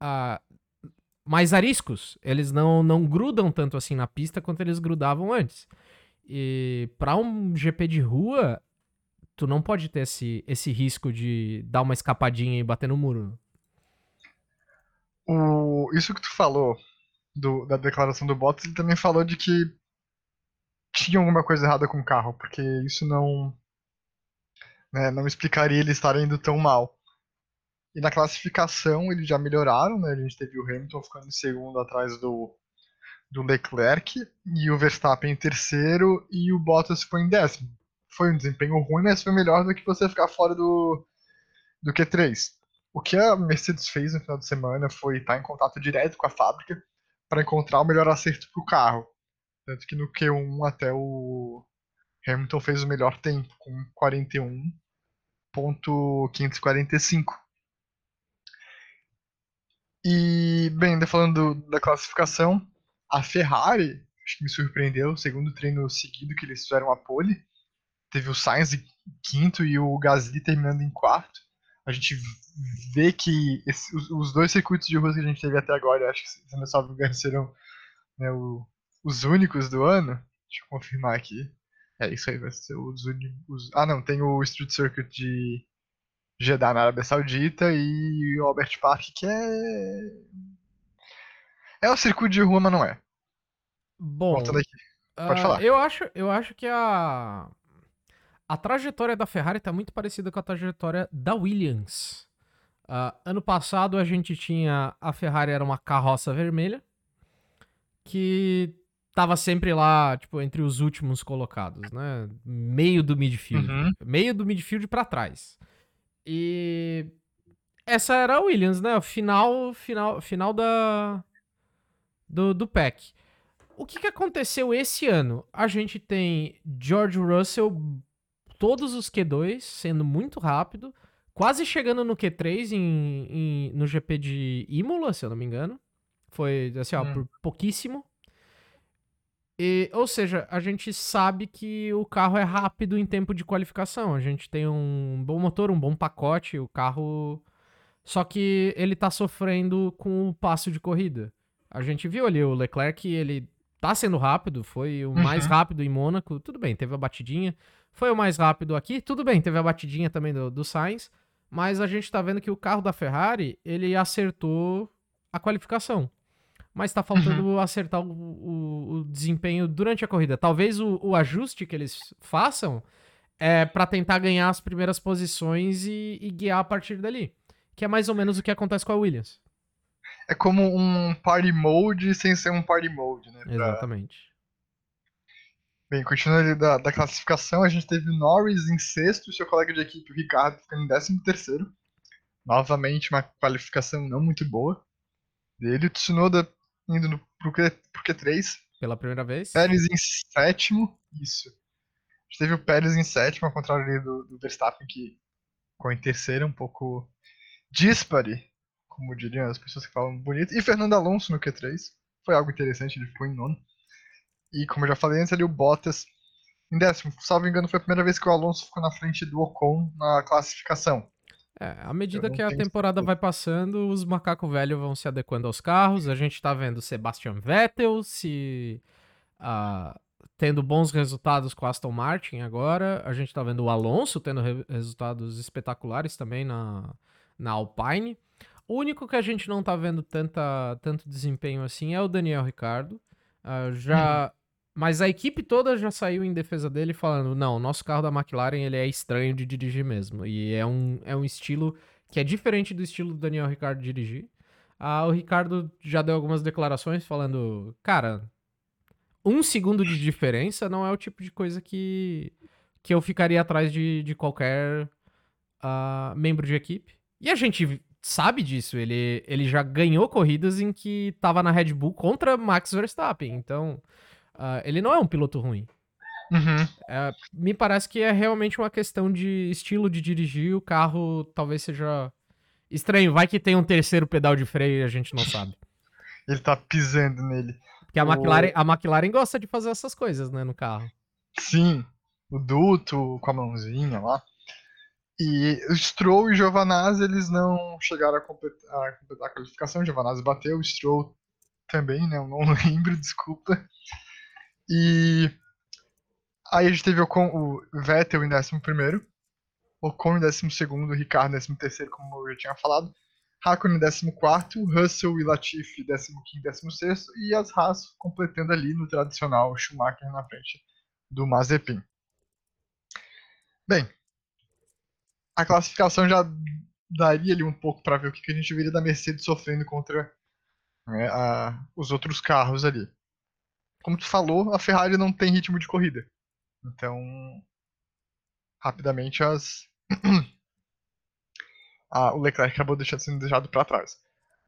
uh, mais ariscos. Eles não, não grudam tanto assim na pista quanto eles grudavam antes. E para um GP de rua, tu não pode ter esse, esse risco de dar uma escapadinha e bater no muro. O, isso que tu falou do, da declaração do Bottas, ele também falou de que tinha alguma coisa errada com o carro, porque isso não né, não explicaria ele estar indo tão mal. E na classificação eles já melhoraram, né? A gente teve o Hamilton ficando em segundo atrás do, do Leclerc e o Verstappen em terceiro e o Bottas foi em décimo. Foi um desempenho ruim, mas foi melhor do que você ficar fora do, do Q3. O que a Mercedes fez no final de semana foi estar em contato direto com a fábrica para encontrar o melhor acerto para o carro. Tanto que no Q1 até o Hamilton fez o melhor tempo, com 41.545. E, bem, ainda falando da classificação, a Ferrari, acho que me surpreendeu, segundo treino seguido que eles fizeram a pole. Teve o Sainz em quinto e o Gasly terminando em quarto. A gente vê que esse, os, os, dois circuitos de rua que a gente teve até agora, acho que se não salvo serão né, o os únicos do ano. Deixa eu confirmar aqui. É, isso aí vai ser os únicos. Ah, não, tem o Street Circuit de Jeddah na Arábia Saudita e o Albert Park, que é. É o circuito de rua, mas não é. Bom. Voltando aqui. Pode uh, falar. Eu acho, eu acho que a. A trajetória da Ferrari está muito parecida com a trajetória da Williams. Uh, ano passado a gente tinha. A Ferrari era uma carroça vermelha. Que tava sempre lá, tipo, entre os últimos colocados, né? Meio do midfield. Uhum. Meio do midfield para trás. E essa era a Williams, né? O final, final, final da do, do pack. O que, que aconteceu esse ano? A gente tem George Russell, todos os Q2 sendo muito rápido, quase chegando no Q3 em, em no GP de Imola, se eu não me engano. Foi assim, ó, hum. por pouquíssimo. E, ou seja, a gente sabe que o carro é rápido em tempo de qualificação. A gente tem um bom motor, um bom pacote, o carro. Só que ele tá sofrendo com o passo de corrida. A gente viu ali o Leclerc, ele tá sendo rápido, foi o mais Uhum. rápido em Mônaco, tudo bem, teve a batidinha. Foi o mais rápido aqui, tudo bem, teve a batidinha também do, do Sainz, mas a gente tá vendo que o carro da Ferrari, ele acertou a qualificação. Mas tá faltando acertar o, o- o desempenho durante a corrida. Talvez o, o ajuste que eles façam é pra tentar ganhar as primeiras posições e, e guiar a partir dali. Que é mais ou menos o que acontece com a Williams. É como um party mode sem ser um party mode, né? pra- Exatamente. Bem, continuando ali da, da classificação, a gente teve Norris em sexto, seu colega de equipe, o Ricardo, ficando em décimo terceiro. Novamente, uma qualificação não muito boa dele. O Tsunoda indo no, pro, Q, pro Q3. Pela primeira vez. Pérez em sétimo. Isso. A gente teve o Pérez em sétimo, ao contrário ali do, do Verstappen, que ficou em terceiro, um pouco dispare, como diriam as pessoas que falam bonito. E Fernando Alonso no Q3. Foi algo interessante, ele ficou em nono. E como eu já falei antes ali, o Bottas em décimo. Salvo engano, foi a primeira vez que o Alonso ficou na frente do Ocon na classificação. É, à medida que a temporada vai passando, os macacos velhos vão se adequando aos carros. A gente tá vendo Sebastian Vettel se ah, tendo bons resultados com a Aston Martin agora. A gente tá vendo o Alonso tendo re- resultados espetaculares também na, na Alpine. O único que a gente não tá vendo tanta, tanto desempenho assim é o Daniel Ricardo. Ah, já, mas a equipe toda já saiu em defesa dele falando: não, o nosso carro da McLaren ele é estranho de dirigir mesmo. E é um, é um estilo que é diferente do estilo do Daniel Ricardo dirigir. Ah, o Ricardo já deu algumas declarações falando: cara, um segundo de diferença não é o tipo de coisa que, que eu ficaria atrás de, de qualquer ah, membro de equipe. E a gente sabe disso. Ele, ele já ganhou corridas em que tava na Red Bull contra Max Verstappen. Então, ah, ele não é um piloto ruim. Uhum. É, me parece que é realmente uma questão de estilo de dirigir. O carro talvez seja estranho. Vai que tem um terceiro pedal de freio e a gente não sabe. Ele tá pisando nele. Porque a O- McLaren, a McLaren gosta de fazer essas coisas, né, no carro. Sim, o duto com a mãozinha lá. E o Stroll e o Giovanazzi, eles não chegaram a completar a, completar a qualificação. O Giovanazzi bateu, o Stroll também, né? Eu não lembro, desculpa. E aí a gente teve o, o Vettel em 11 Ocon em 12 o Ricardo em 13 como eu já tinha falado. Raikkonen em 14 Russell e Latifi em 15 e 16 e as Haas completando ali no tradicional Schumacher na frente do Mazepin. Bem, a classificação já daria ali um pouco para ver o que, que a gente viria da Mercedes sofrendo contra né, a- os outros carros ali. Como tu falou, a Ferrari não tem ritmo de corrida. Então, rapidamente as a- o Leclerc acabou deixando, sendo deixado para trás.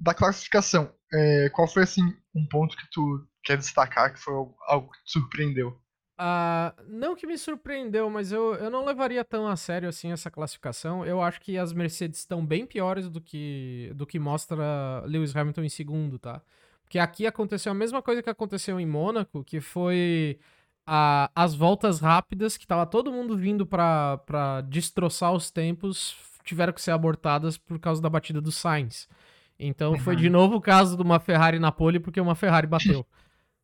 Da classificação, é, qual foi assim um ponto que tu quer destacar que foi algo- que te surpreendeu? Ah, não que me surpreendeu, mas eu, eu não levaria tão a sério assim essa classificação. Eu acho que as Mercedes estão bem piores do que, do que mostra Lewis Hamilton em segundo, tá? Porque aqui aconteceu a mesma coisa que aconteceu em Mônaco, que foi a- as voltas rápidas, que tava todo mundo vindo pra destroçar os tempos, tiveram que ser abortadas por causa da batida do Sainz. Então foi Uhum. de novo o caso de uma Ferrari na pole, porque uma Ferrari bateu.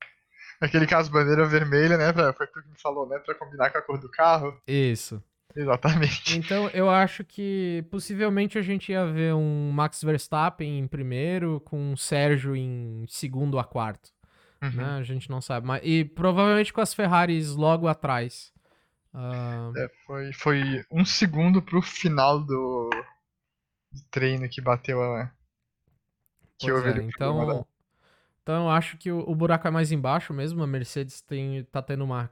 Aquele caso bandeira vermelha, né? Pra, foi tu que me falou, né? Pra combinar com a cor do carro. Isso. Exatamente. Então, eu acho que possivelmente a gente ia ver um Max Verstappen em primeiro, com um Sérgio em segundo a quarto, Uhum. né? A gente não sabe. Mas, e provavelmente com as Ferraris logo atrás. Ah, É, foi, foi um segundo pro final do, do treino que bateu a. Que pois houve é, então, da- então eu acho que o, o buraco é mais embaixo mesmo. A Mercedes tem, tá tendo uma.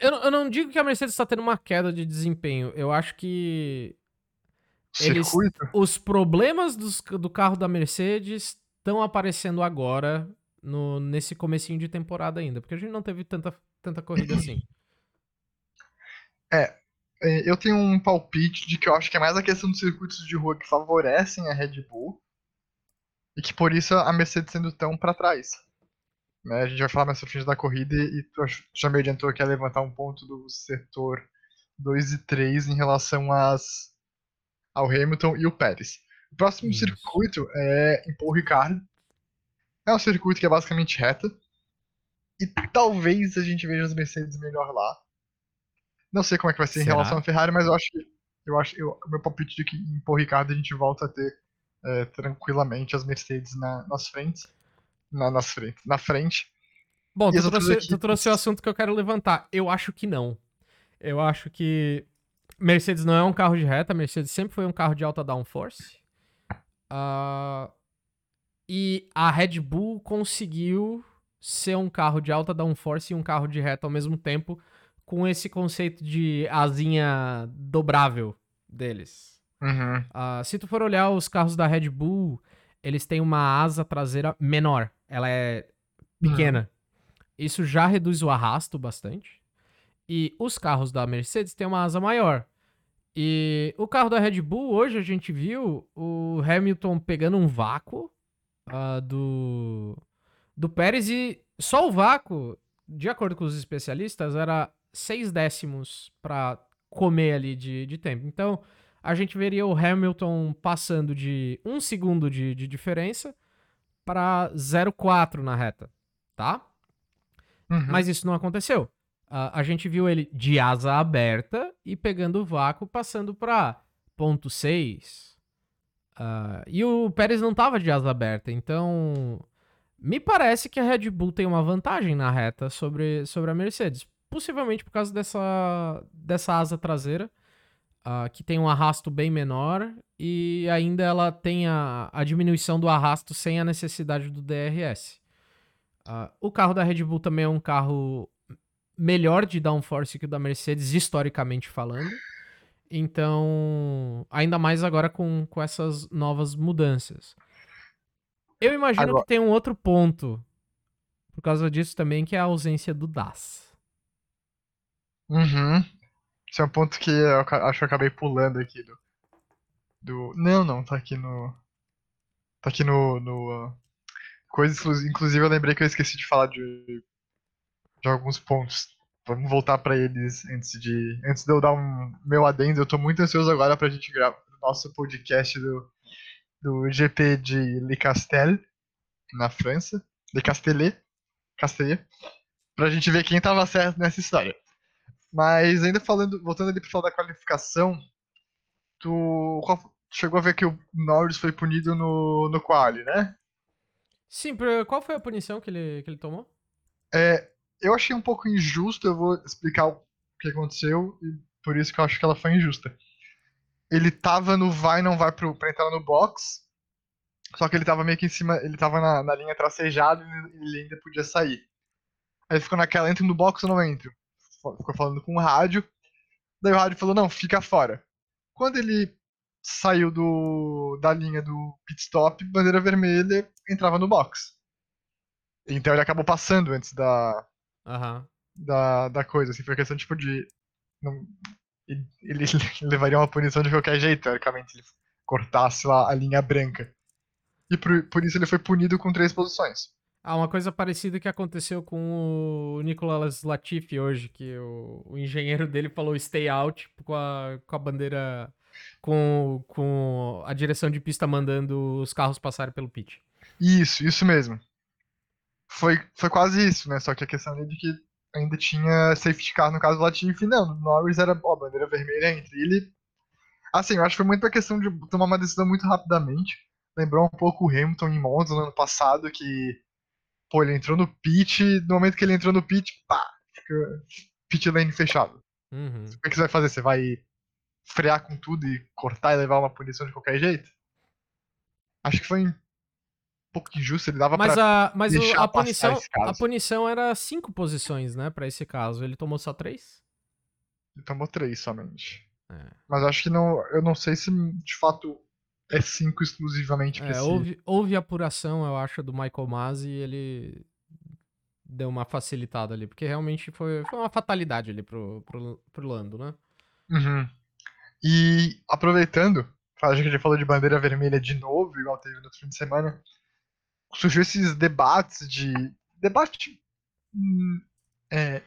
Eu, não- eu não digo que a Mercedes tá tendo uma queda de desempenho. Eu acho que eles- circuito. os problemas dos- do carro da Mercedes estão aparecendo agora no, nesse comecinho de temporada ainda, porque a gente não teve tanta, tanta corrida assim. É, Eu tenho um palpite de que eu acho que é mais a questão dos circuitos de rua que favorecem a Red Bull e que por isso a Mercedes sendo tão pra trás. Né, a gente vai falar mais frente da corrida e tu já me adiantou que ia levantar um ponto do setor 2 e 3 em relação às, ao Hamilton e o Pérez. O próximo Isso. circuito é em Paul Ricard. É um circuito que é basicamente reta. E talvez a gente veja as Mercedes melhor lá. Não sei como é que vai ser Será? em relação à Ferrari, mas eu acho que. Eu acho eu, o meu palpite de que em Paul Ricardo a gente volta a ter é, tranquilamente as Mercedes na, nas frentes. Na, nas frentes. Na frente. Bom, tu trouxe, tu equipes? trouxe o assunto que eu quero levantar. Eu acho que não. Eu acho que Mercedes não é um carro de reta, Mercedes sempre foi um carro de alta downforce. Ah, e a Red Bull conseguiu ser um carro de alta downforce e um carro de reta ao mesmo tempo, com esse conceito de asinha dobrável deles. Uhum. Ah, se tu for olhar os carros da Red Bull, eles têm uma asa traseira menor. Ela é pequena. Isso já reduz o arrasto bastante. E os carros da Mercedes têm uma asa maior. E o carro da Red Bull, hoje a gente viu o Hamilton pegando um vácuo ah, do, do Pérez e só o vácuo, de acordo com os especialistas, era seis décimos para comer ali de, de tempo. Então, a gente veria o Hamilton passando de um segundo de, de diferença para 0,4 na reta, tá? Uhum. Mas isso não aconteceu. Ah, a gente viu ele de asa aberta e pegando o vácuo, passando para ponto 6. Ah, e o Pérez não tava de asa aberta, então me parece que a Red Bull tem uma vantagem na reta sobre, sobre a Mercedes. Possivelmente por causa dessa, dessa asa traseira, ah, que tem um arrasto bem menor e ainda ela tem a, a diminuição do arrasto sem a necessidade do DRS. Ah, o carro da Red Bull também é um carro melhor de downforce que o da Mercedes, historicamente falando. Então, ainda mais agora com, com essas novas mudanças. Eu imagino Agora- que tem um outro ponto por causa disso também, que é a ausência do DAS. Uhum. Esse é um ponto que eu acho que eu acabei pulando aqui do. do... Não, não, tá aqui no. Tá aqui no. no uh, coisa exclusiva. Inclusive eu lembrei que eu esqueci de falar de. de alguns pontos. Vamos voltar pra eles antes de. Antes de eu dar um meu adendo. Eu tô muito ansioso agora pra gente gravar o nosso podcast do. do GP de Le Castel, na França. Le Castellet. Castellet. Pra gente ver quem tava certo nessa história. Mas ainda falando, voltando ali pro falar da qualificação, tu chegou a ver que o Norris foi punido no, no quali, né? Sim, qual foi a punição que ele, que ele tomou? É, eu achei um pouco injusto, eu vou explicar o que aconteceu, e por isso que eu acho que ela foi injusta. Ele tava no vai não vai pro, pra entrar no box, só que ele tava meio que em cima, ele tava na, na linha tracejada e ele ainda podia sair. Aí ficou naquela, entra no box ou não entro? Ficou falando com o rádio, daí o rádio falou, não, fica fora. Quando ele saiu do, da linha do pit stop, bandeira vermelha, entrava no box. Então ele acabou passando antes da, Aham. da, da coisa, assim, foi questão tipo de. Não, ele, ele levaria uma punição de qualquer jeito, teoricamente, ele cortasse lá a linha branca. E por, por isso ele foi punido com três posições. Ah, uma coisa parecida que aconteceu com o Nicolas Latifi hoje, que o, o engenheiro dele falou stay out com a, com a bandeira. Com, com a direção de pista mandando os carros passarem pelo pit. Isso, isso mesmo. Foi, foi quase isso, né? Só que a questão é de que ainda tinha safety car no caso do Latifi, não. No Norris era, ó, bandeira vermelha entre ele. Assim, eu acho que foi muito a questão de tomar uma decisão muito rapidamente. Lembrou um pouco o Hamilton em Monza no ano passado, que, pô, ele entrou no pit, no momento que ele entrou no pit, pá, fica pit lane fechado. Uhum. O que que você vai fazer? Você vai frear com tudo e cortar e levar uma punição de qualquer jeito? Acho que foi um pouco injusto, ele dava Mas, pra... a, mas deixar a, punição, esse caso. a punição era cinco posições, né, pra esse caso. Ele tomou só três? Ele tomou três somente. É. Mas acho que não. Eu não sei se de fato é cinco exclusivamente pra É, esse. houve, houve apuração, eu acho, do Michael Masi e ele deu uma facilitada ali, porque realmente foi, foi uma fatalidade ali pro, pro, pro Lando, né? Uhum. E aproveitando, a gente já falou de bandeira vermelha de novo, igual teve no fim de semana. Surgiu esses debates de. Debate hum, é,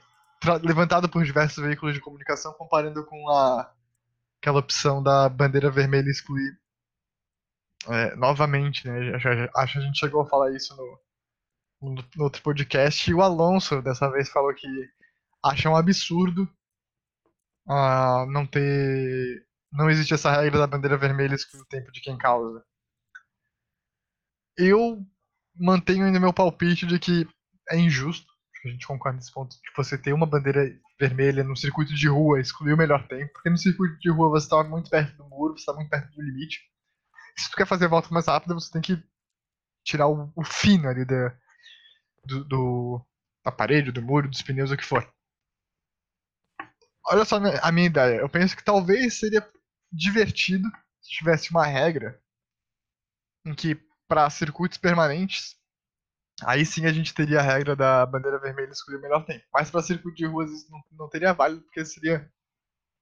levantado por diversos veículos de comunicação comparando com a aquela opção da bandeira vermelha excluir é, novamente, né? Acho, que a gente chegou a falar isso no, no, no outro podcast, e o Alonso dessa vez falou que acha um absurdo uh, não ter. Não existe essa regra da bandeira vermelha excluir o tempo de quem causa. Eu mantenho ainda meu palpite de que é injusto, a gente concorda nesse ponto, de você ter uma bandeira vermelha no circuito de rua excluir o melhor tempo, porque no circuito de rua você está muito perto do muro, você está muito perto do limite. Se tu quer fazer a volta mais rápida, você tem que tirar o, o fino ali da, do, do aparelho, do muro, dos pneus, o que for. Olha só a minha ideia. Eu penso que talvez seria divertido se tivesse uma regra em que para circuitos permanentes, aí sim a gente teria a regra da bandeira vermelha escolher o melhor tempo. Mas para circuito de ruas isso não, não teria válido porque seria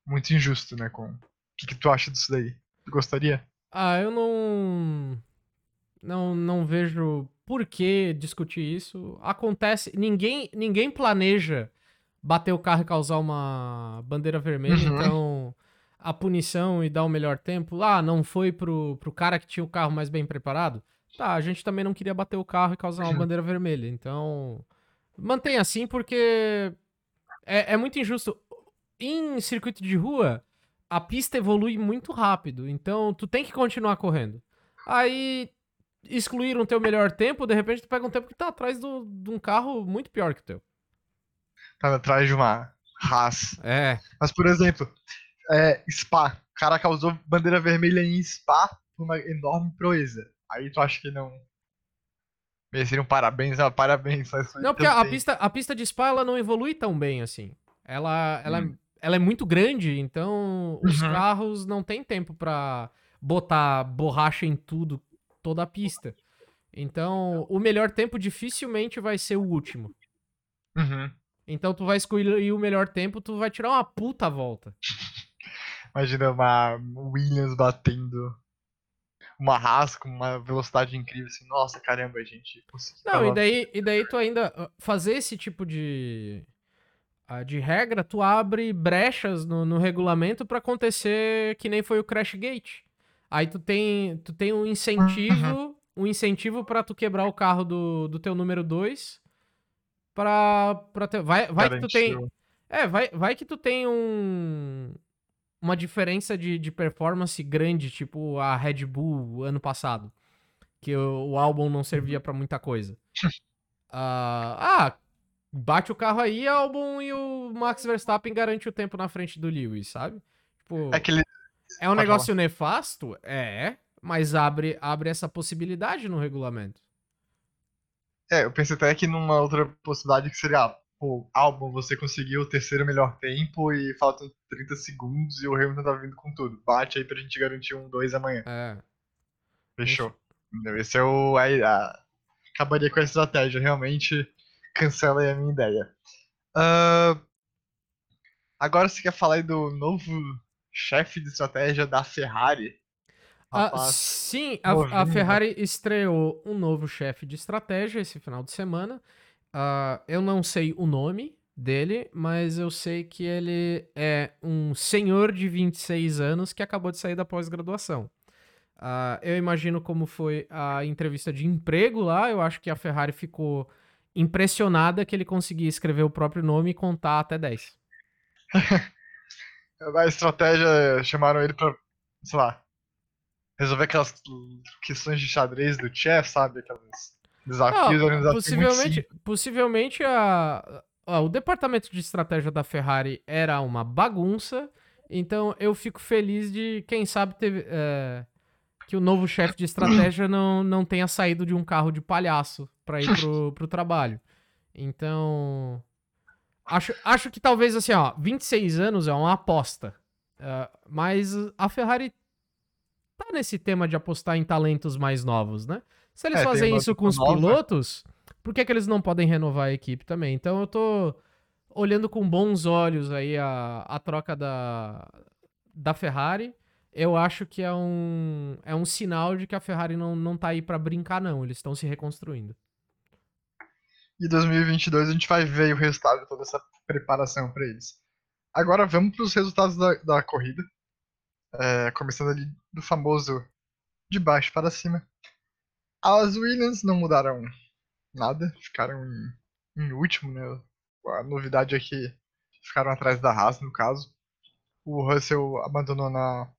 muito injusto, né? Com o que, que tu acha disso daí? Tu gostaria? Ah, eu não não não vejo por que discutir isso. Acontece, ninguém ninguém planeja bater o carro e causar uma bandeira vermelha, uhum. então a punição e dar o melhor tempo, ah, não foi pro, pro cara que tinha o carro mais bem preparado. Tá, a gente também não queria bater o carro e causar uma uhum. bandeira vermelha. Então, mantém assim porque é, é muito injusto. Em circuito de rua, a pista evolui muito rápido, então tu tem que continuar correndo. Aí excluíram o teu melhor tempo, de repente tu pega um tempo que tá atrás do, de um carro muito pior que o teu tá atrás de uma Haas. É. Mas, por exemplo, é, Spa. O cara causou bandeira vermelha em Spa por uma enorme proeza. Aí tu acha que não. Mereceria um parabéns, ah, parabéns. Não, porque a, pista, a pista de Spa ela não evolui tão bem assim. Ela, ela, hum. Ela é muito grande, então os uhum. carros não tem tempo pra botar borracha em tudo, toda a pista. Então, o melhor tempo dificilmente vai ser o último. Uhum. Então tu vai escolher o melhor tempo, tu vai tirar uma puta volta. Imagina uma Williams batendo uma Haas com uma velocidade incrível, assim, nossa, caramba, gente. Não, e daí, e daí tu ainda ah, fazer esse tipo de de regra, tu abre brechas no, no regulamento para acontecer que nem foi o Crash Gate. Aí tu tem, tu tem um incentivo, um incentivo para tu quebrar o carro do, do teu número 2 pra, pra ter. Vai, vai que tu tem. É, vai, vai que tu tem um. Uma diferença de, de performance grande, tipo a Red Bull ano passado. Que o, o álbum não servia para muita coisa. uh, ah, bate o carro aí, álbum e o Max Verstappen garante o tempo na frente do Lewis, sabe? Tipo, é, aquele... é um negócio falar. nefasto? É, mas abre, abre essa possibilidade no regulamento. É, eu pensei até que numa outra possibilidade que seria, ah, pô, álbum, você conseguiu o terceiro melhor tempo e faltam 30 segundos e o Hamilton tá vindo com tudo. Bate aí pra gente garantir um 2 amanhã. É. Fechou. Esse é o. Aí, a, acabaria com a estratégia, realmente cancela aí a minha ideia. Uh, agora você quer falar aí do novo chefe de estratégia da Ferrari? Ah, sim, a, a, Ferrari estreou um novo chefe de estratégia esse final de semana. Uh, eu não sei o nome dele, mas eu sei que ele é um senhor de 26 anos que acabou de sair da pós-graduação. Uh, eu imagino como foi a entrevista de emprego lá. Eu acho que a Ferrari ficou impressionada que ele conseguia escrever o próprio nome e contar até 10. a estratégia chamaram ele pra, sei lá, resolver aquelas questões de xadrez do chef, sabe? Aquelas desafios Não, possivelmente, possivelmente a, a, o departamento de estratégia da Ferrari era uma bagunça. Então eu fico feliz de, quem sabe, ter, é, que o novo chefe de estratégia não, não tenha saído de um carro de palhaço para ir pro, pro trabalho. Então. Acho, acho que talvez assim, ó, 26 anos é uma aposta. Uh, mas a Ferrari tá nesse tema de apostar em talentos mais novos, né? Se eles é, fazem isso com os nova. pilotos, por que, que eles não podem renovar a equipe também? Então eu tô olhando com bons olhos aí a, a troca da, da Ferrari. Eu acho que é um, é um sinal de que a Ferrari não, não tá aí para brincar, não. Eles estão se reconstruindo. E 2022 a gente vai ver o resultado de toda essa preparação para eles. Agora vamos para os resultados da, da corrida. É, começando ali do famoso de baixo para cima. As Williams não mudaram nada, ficaram em, em último, né? A novidade é que ficaram atrás da Haas, no caso. O Russell abandonou na,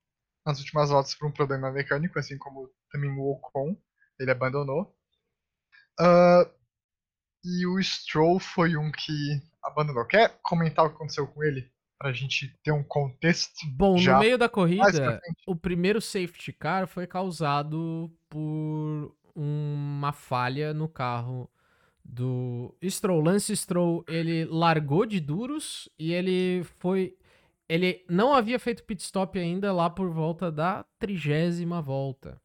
nas últimas voltas por um problema mecânico, assim como também o Ocon, ele abandonou. Uh, e o Stroll foi um que abandonou. Quer comentar o que aconteceu com ele? Pra gente ter um contexto. Bom, no meio da corrida, o primeiro safety car foi causado por uma falha no carro do Stroll. Lance Stroll, ele largou de duros e ele foi. Ele não havia feito pit stop ainda lá por volta da trigésima volta.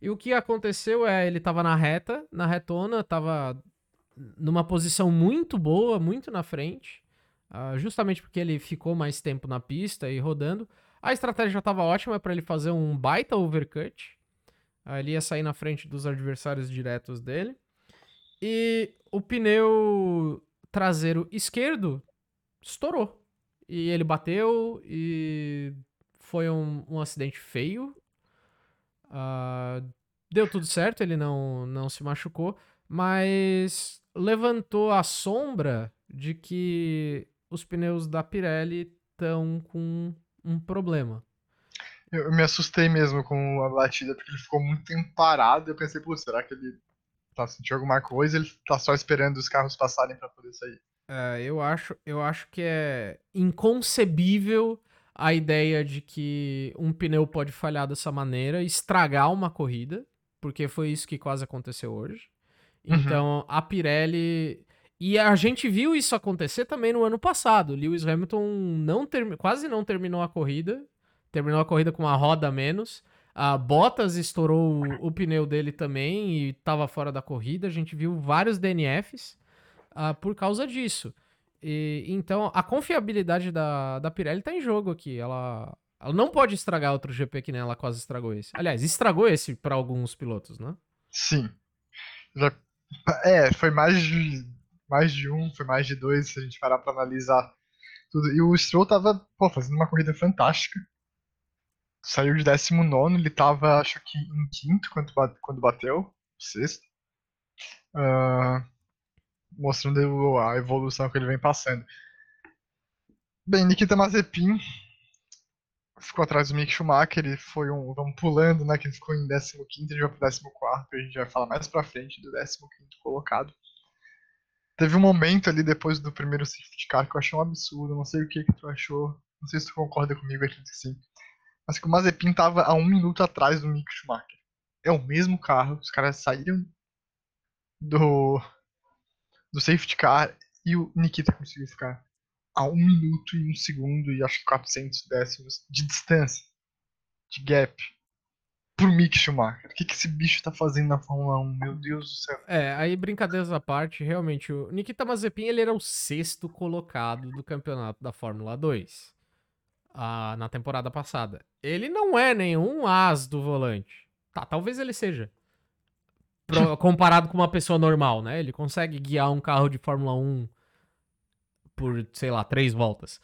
E o que aconteceu é, ele tava na reta, na retona, tava numa posição muito boa, muito na frente, uh, justamente porque ele ficou mais tempo na pista e rodando. A estratégia já estava ótima para ele fazer um baita overcut. Uh, ele ia sair na frente dos adversários diretos dele. E o pneu traseiro esquerdo estourou. E ele bateu e foi um, um acidente feio. Uh, deu tudo certo, ele não, não se machucou, mas levantou a sombra de que os pneus da Pirelli estão com um problema. Eu me assustei mesmo com a batida, porque ele ficou muito tempo parado. Eu pensei, pô, será que ele tá sentindo alguma coisa? Ele tá só esperando os carros passarem para poder sair. É, eu acho, eu acho que é inconcebível a ideia de que um pneu pode falhar dessa maneira, estragar uma corrida, porque foi isso que quase aconteceu hoje. Uhum. Então, a Pirelli. E a gente viu isso acontecer também no ano passado. Lewis Hamilton não ter... quase não terminou a corrida. Terminou a corrida com uma roda a menos. A Bottas estourou o, o pneu dele também e estava fora da corrida. A gente viu vários DNFs uh, por causa disso. E, então, a confiabilidade da, da Pirelli está em jogo aqui. Ela, ela não pode estragar outro GP que nem ela quase estragou esse. Aliás, estragou esse para alguns pilotos, né? Sim. Já é, foi mais de, mais de um, foi mais de dois, se a gente parar pra analisar tudo. E o Stroll tava, pô, fazendo uma corrida fantástica. Saiu de 19, ele tava, acho que em quinto quando, quando bateu, sexto. Uh, mostrando a evolução que ele vem passando. Bem, Nikita Mazepin ficou atrás do Mick Schumacher, ele foi um. Vamos pulando, né? Que ele ficou em 15, ele vai pro 14, a gente vai falar mais pra frente do 15 colocado. Teve um momento ali depois do primeiro safety car que eu achei um absurdo, não sei o que, que tu achou, não sei se tu concorda comigo, aqui sim. Mas que o Mazepin tava a um minuto atrás do Mick Schumacher. É o mesmo carro, os caras saíram do, do safety car e o Nikita conseguiu ficar a um minuto e um segundo e acho que 400 décimos de distância, de gap, pro Mick Schumacher. O que, que esse bicho tá fazendo na Fórmula 1? Meu Deus do céu. É, aí brincadeiras à parte, realmente, o Nikita Mazepin ele era o sexto colocado do campeonato da Fórmula 2 ah, na temporada passada. Ele não é nenhum as do volante. Tá, talvez ele seja. Comparado com uma pessoa normal, né? Ele consegue guiar um carro de Fórmula 1 por, sei lá, três voltas.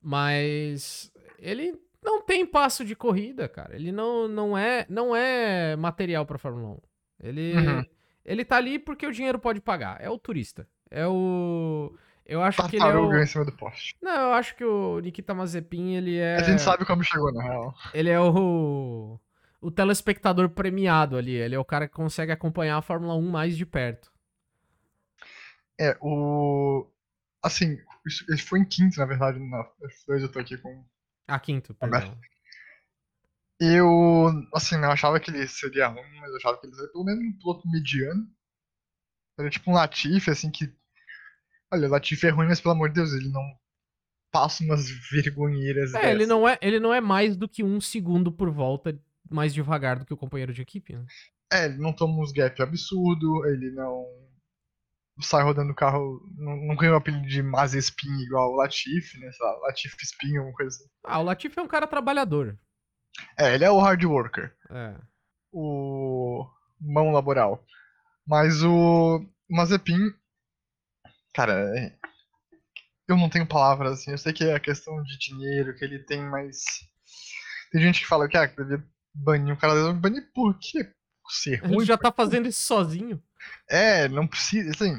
Mas ele não tem passo de corrida, cara. Ele não, não, é, não é material pra Fórmula 1. Ele, uhum. ele tá ali porque o dinheiro pode pagar. É o turista. É o. Eu acho que ele é o... em cima do poste. Não, eu acho que o Nikita Mazepin, ele é... A gente sabe como chegou, na real. Ele é o... O telespectador premiado ali. Ele é o cara que consegue acompanhar a Fórmula 1 mais de perto. É, o... Assim, ele foi em quinto, na verdade, na F2 eu tô aqui com. Ah, quinto, perdão. Eu, assim, eu achava que ele seria ruim, mas eu achava que ele seria pelo menos um piloto mediano. Era tipo um Latifi, assim, que. Olha, o Latifi é ruim, mas pelo amor de Deus, ele não passa umas vergonheiras. É, dessas. ele não é, ele não é mais do que um segundo por volta mais devagar do que o companheiro de equipe, né? É, ele não toma uns gap absurdo, ele não sai rodando o carro, não, não ganha o apelido de Mazespin igual o Latif, né? Sei lá, Latif Spin, alguma coisa assim. Ah, o Latif é um cara trabalhador. É, ele é o hard worker. É. O mão laboral. Mas o Mazepin, cara, é... eu não tenho palavras assim. Eu sei que é a questão de dinheiro que ele tem, mas tem gente que fala que ah, que devia banir um cara, banir por quê? ser Ele ruim. já tá fazendo isso sozinho. É, não precisa. Assim,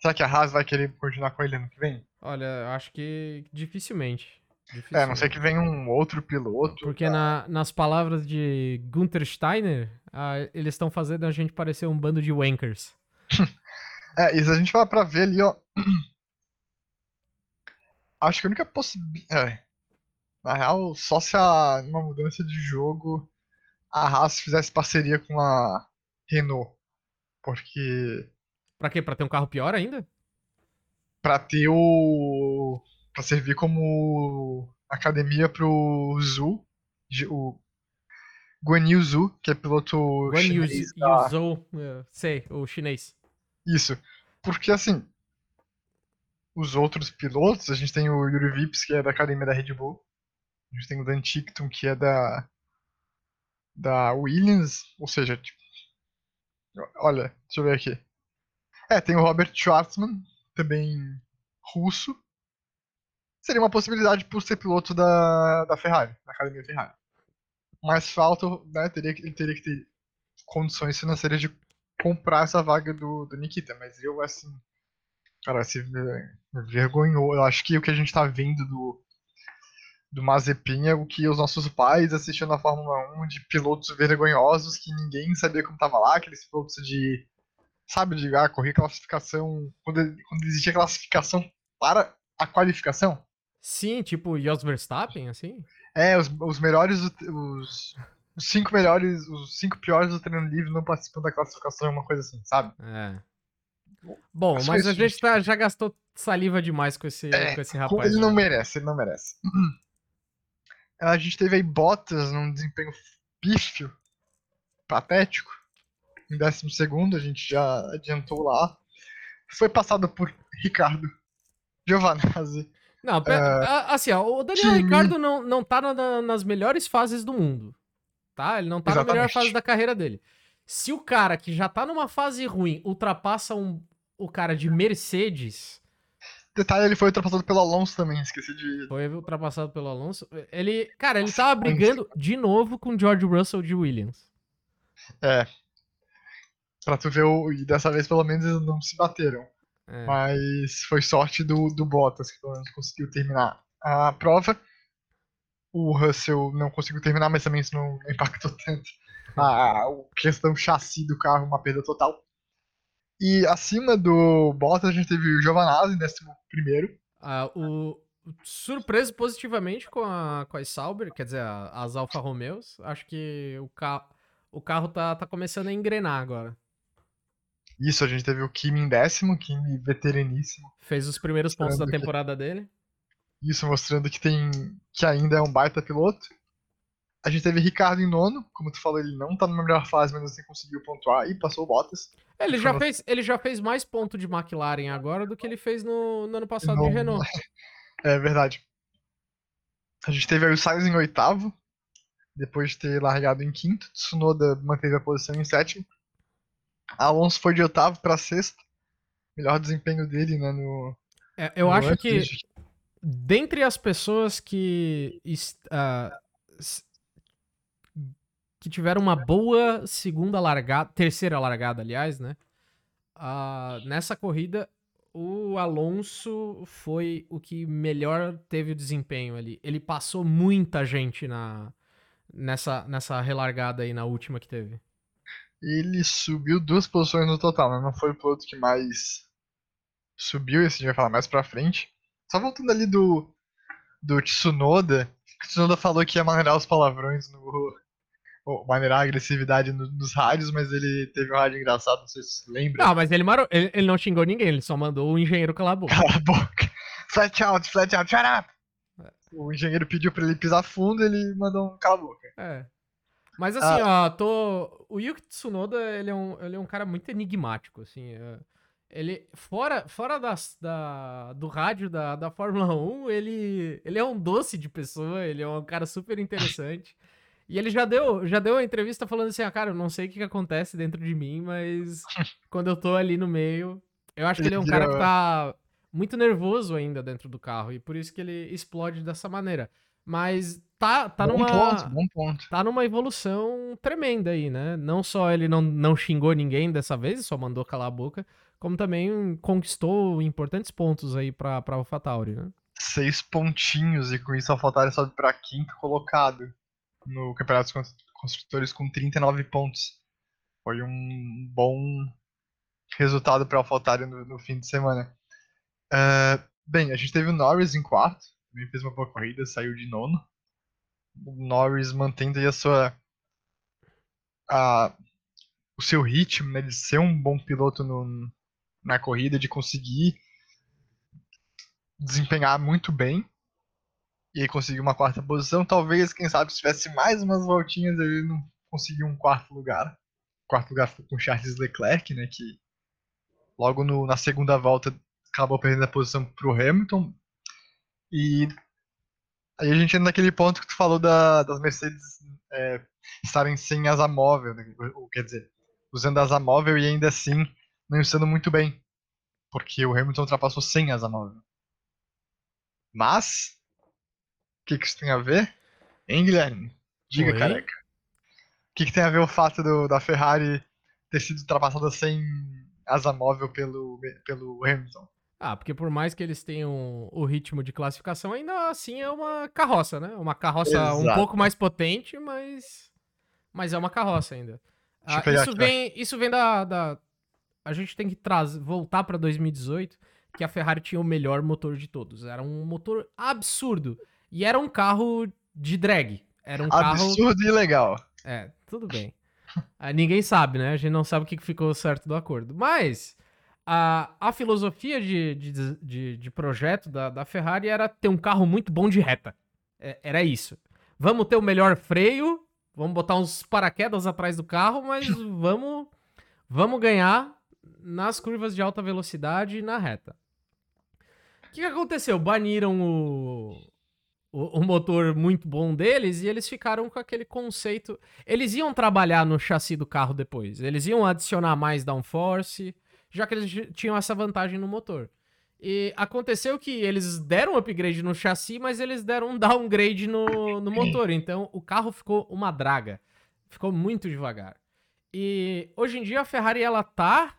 será que a Haas vai querer continuar com ele ano que vem? Olha, acho que dificilmente. É, a não ser que venha um outro piloto. Porque pra- na- nas palavras de Gunther Steiner, ah, eles estão fazendo a gente parecer um bando de wankers. É, e se a gente vai pra ver ali, ó. Acho que a única possibilidade. É. Na real, só se a, uma mudança de jogo a Haas fizesse parceria com a Renault. Porque Pra quê? Pra ter um carro pior ainda? pra ter o. pra servir como academia pro Zhu, o Guan Yu Zhu, que é piloto Guan Yu chinês da- Yuzhou, eh, sei, o chinês. Isso. Porque assim, os outros pilotos, a gente tem o Yuri Vips, que é da academia da Red Bull. A gente tem o Dan Tickton, que é da da Williams, ou seja, tipo, olha, deixa eu ver aqui. É, tem o Robert Schwartzman, também russo. Seria uma possibilidade por ser piloto da, da Ferrari, da academia Ferrari. Mas falta, né, teria, ele teria que ter condições financeiras de comprar essa vaga do, do Nikita, mas eu, assim, cara, se ver- vergonhou. Eu acho que o que a gente tá vendo do, do Mazepin é o que os nossos pais assistiam na Fórmula 1 de pilotos vergonhosos que ninguém sabia como tava lá, aqueles pilotos de, sabe, de ah, correr classificação, quando, quando existia classificação para a qualificação. Sim, tipo Jos Verstappen, assim? É, os, os melhores, os, os cinco melhores, os cinco piores do treino livre não participam da classificação, uma coisa assim, sabe? É. Bom, Mas mas foi a gente tá- já gastou saliva demais com esse, É, com esse rapaz. ele não né? merece, ele não merece. A gente teve aí Bottas num desempenho pífio, patético. Em décimo segundo, a gente já adiantou lá. Foi passado por Ricardo Giovanazzi. Não, a- assim, ó, o Daniel time- Ricardo não, não tá na- nas melhores fases do mundo. Tá? Ele não tá na melhor Exatamente. fase da carreira dele. Se o cara que já tá numa fase ruim ultrapassa um, o cara de Mercedes, Detalhe, ele foi ultrapassado pelo Alonso também, esqueci de. foi ultrapassado pelo Alonso, ele, cara, ele Nossa, tava brigando de novo com o George Russell de Williams. É. Pra tu ver, o... e dessa vez pelo menos eles não se bateram. É. Mas foi sorte do, do Bottas, que pelo menos conseguiu terminar a prova. O Russell não conseguiu terminar, mas também isso não impactou tanto. A, a questão chassi do carro, uma perda total. E acima do Bottas a gente teve o Giovanazzi em décimo primeiro. Ah, o, surpreso positivamente com, a, com as Sauber, quer dizer, as Alfa Romeos. Acho que o, ca, o carro tá, tá começando a engrenar agora. Isso, a gente teve o Kimi em décimo, Kimi veteraníssimo. Fez os primeiros pontos da Mostrando que- temporada dele. Isso mostrando que tem. que ainda é um baita piloto. A gente teve Ricardo em nono, como tu falou, ele não tá na melhor fase, mas assim conseguiu pontuar e passou o Bottas. Ele já, fez, ele já fez mais ponto de McLaren agora do que ele fez no, no ano passado de Não- Renault. É verdade. A gente teve aí o Sainz em oitavo, depois de ter largado em quinto. Tsunoda manteve a posição em sétimo. Alonso foi de oitavo para sexto. Melhor desempenho dele, né? No, É, eu no acho que desde dentre as pessoas que s- que tiveram uma boa segunda largada, terceira largada, aliás, né? Ah, nessa corrida, o Alonso foi o que melhor teve o desempenho ali. Ele passou muita gente na nessa nessa relargada aí na última que teve. Ele subiu duas posições no total, né? Não foi o piloto que mais subiu, esse a gente vai falar mais pra frente. Só voltando ali do, do Tsunoda, o Tsunoda falou que ia maneirar os palavrões no. Maneirar a agressividade no- nos rádios, mas ele teve um rádio engraçado, não sei se você lembra. Não, mas ele, marou, ele, ele não xingou ninguém, ele só mandou o engenheiro calar a boca. Cala a boca. Flat out, flat out, shut up! O engenheiro pediu pra ele pisar fundo, ele mandou um cala a boca. É. Mas assim, ó, tô. O Yuki Tsunoda, ele é um, ele é um cara muito enigmático, assim. é. Ele, fora, fora das, da, do rádio da, da Fórmula 1, ele, ele é um doce de pessoa, ele é um cara super interessante. E ele já deu, já deu uma entrevista falando assim, ah, cara, eu não sei o que, que acontece dentro de mim, mas quando eu tô ali no meio, eu acho que ele é um cara que tá muito nervoso ainda dentro do carro, e por isso que ele explode dessa maneira. Mas tá, tá bom numa. ponto, bom ponto. Tá numa evolução tremenda aí, né? Não só ele não, não xingou ninguém dessa vez, só mandou calar a boca, como também conquistou importantes pontos aí pra, pra AlphaTauri, né? Seis pontinhos e com isso a AlphaTauri sobe pra quinto colocado no Campeonato dos Construtores com 39 pontos. Foi um bom resultado para a AlphaTauri no, no fim de semana. Uh, bem, a gente teve o Norris em quarto, também fez uma boa corrida, saiu de nono. O Norris mantendo aí a sua. A, o seu ritmo, né, de ser um bom piloto no, na corrida, de conseguir desempenhar muito bem e aí conseguir uma quarta posição. Talvez, quem sabe, se tivesse mais umas voltinhas, ele não conseguiu um quarto lugar. O quarto lugar ficou com Charles Leclerc, né, que logo no, na segunda volta acabou perdendo a posição pro Hamilton. E aí a gente entra naquele ponto que tu falou da, das Mercedes é, estarem sem asa móvel, né? ou quer dizer, usando asa móvel e ainda assim não estando muito bem, porque o Hamilton ultrapassou sem asa móvel. Mas, o que, que isso tem a ver? Hein, Guilherme? Diga, Oi? careca. O que, que tem a ver o fato do, da Ferrari ter sido ultrapassada sem asa móvel pelo, pelo Hamilton? Ah, porque por mais que eles tenham o ritmo de classificação, ainda assim é uma carroça, né? Uma carroça um Exato. pouco mais potente, mas. Mas é uma carroça ainda. Ah, isso, aqui, vem, isso vem da, da. A gente tem que trazer, voltar pra 2018, que a Ferrari tinha o melhor motor de todos. Era um motor absurdo. E era um carro de drag. Era um carro. Absurdo e legal. É, tudo bem. Ah, ninguém sabe, né? A gente não sabe o que que ficou certo do acordo. Mas a, a filosofia de, de, de, de projeto da, da Ferrari era ter um carro muito bom de reta. É, era isso. Vamos ter o melhor freio, vamos botar uns paraquedas atrás do carro, mas vamos, vamos ganhar nas curvas de alta velocidade e na reta. O que, que aconteceu? Baniram o, o, o motor muito bom deles e eles ficaram com aquele conceito. Eles iam trabalhar no chassi do carro depois. Eles iam adicionar mais downforce, já que eles tinham essa vantagem no motor. E aconteceu que eles deram um upgrade no chassi, mas eles deram um downgrade no, no motor. Então o carro ficou uma draga. Ficou muito devagar. E hoje em dia a Ferrari ela tá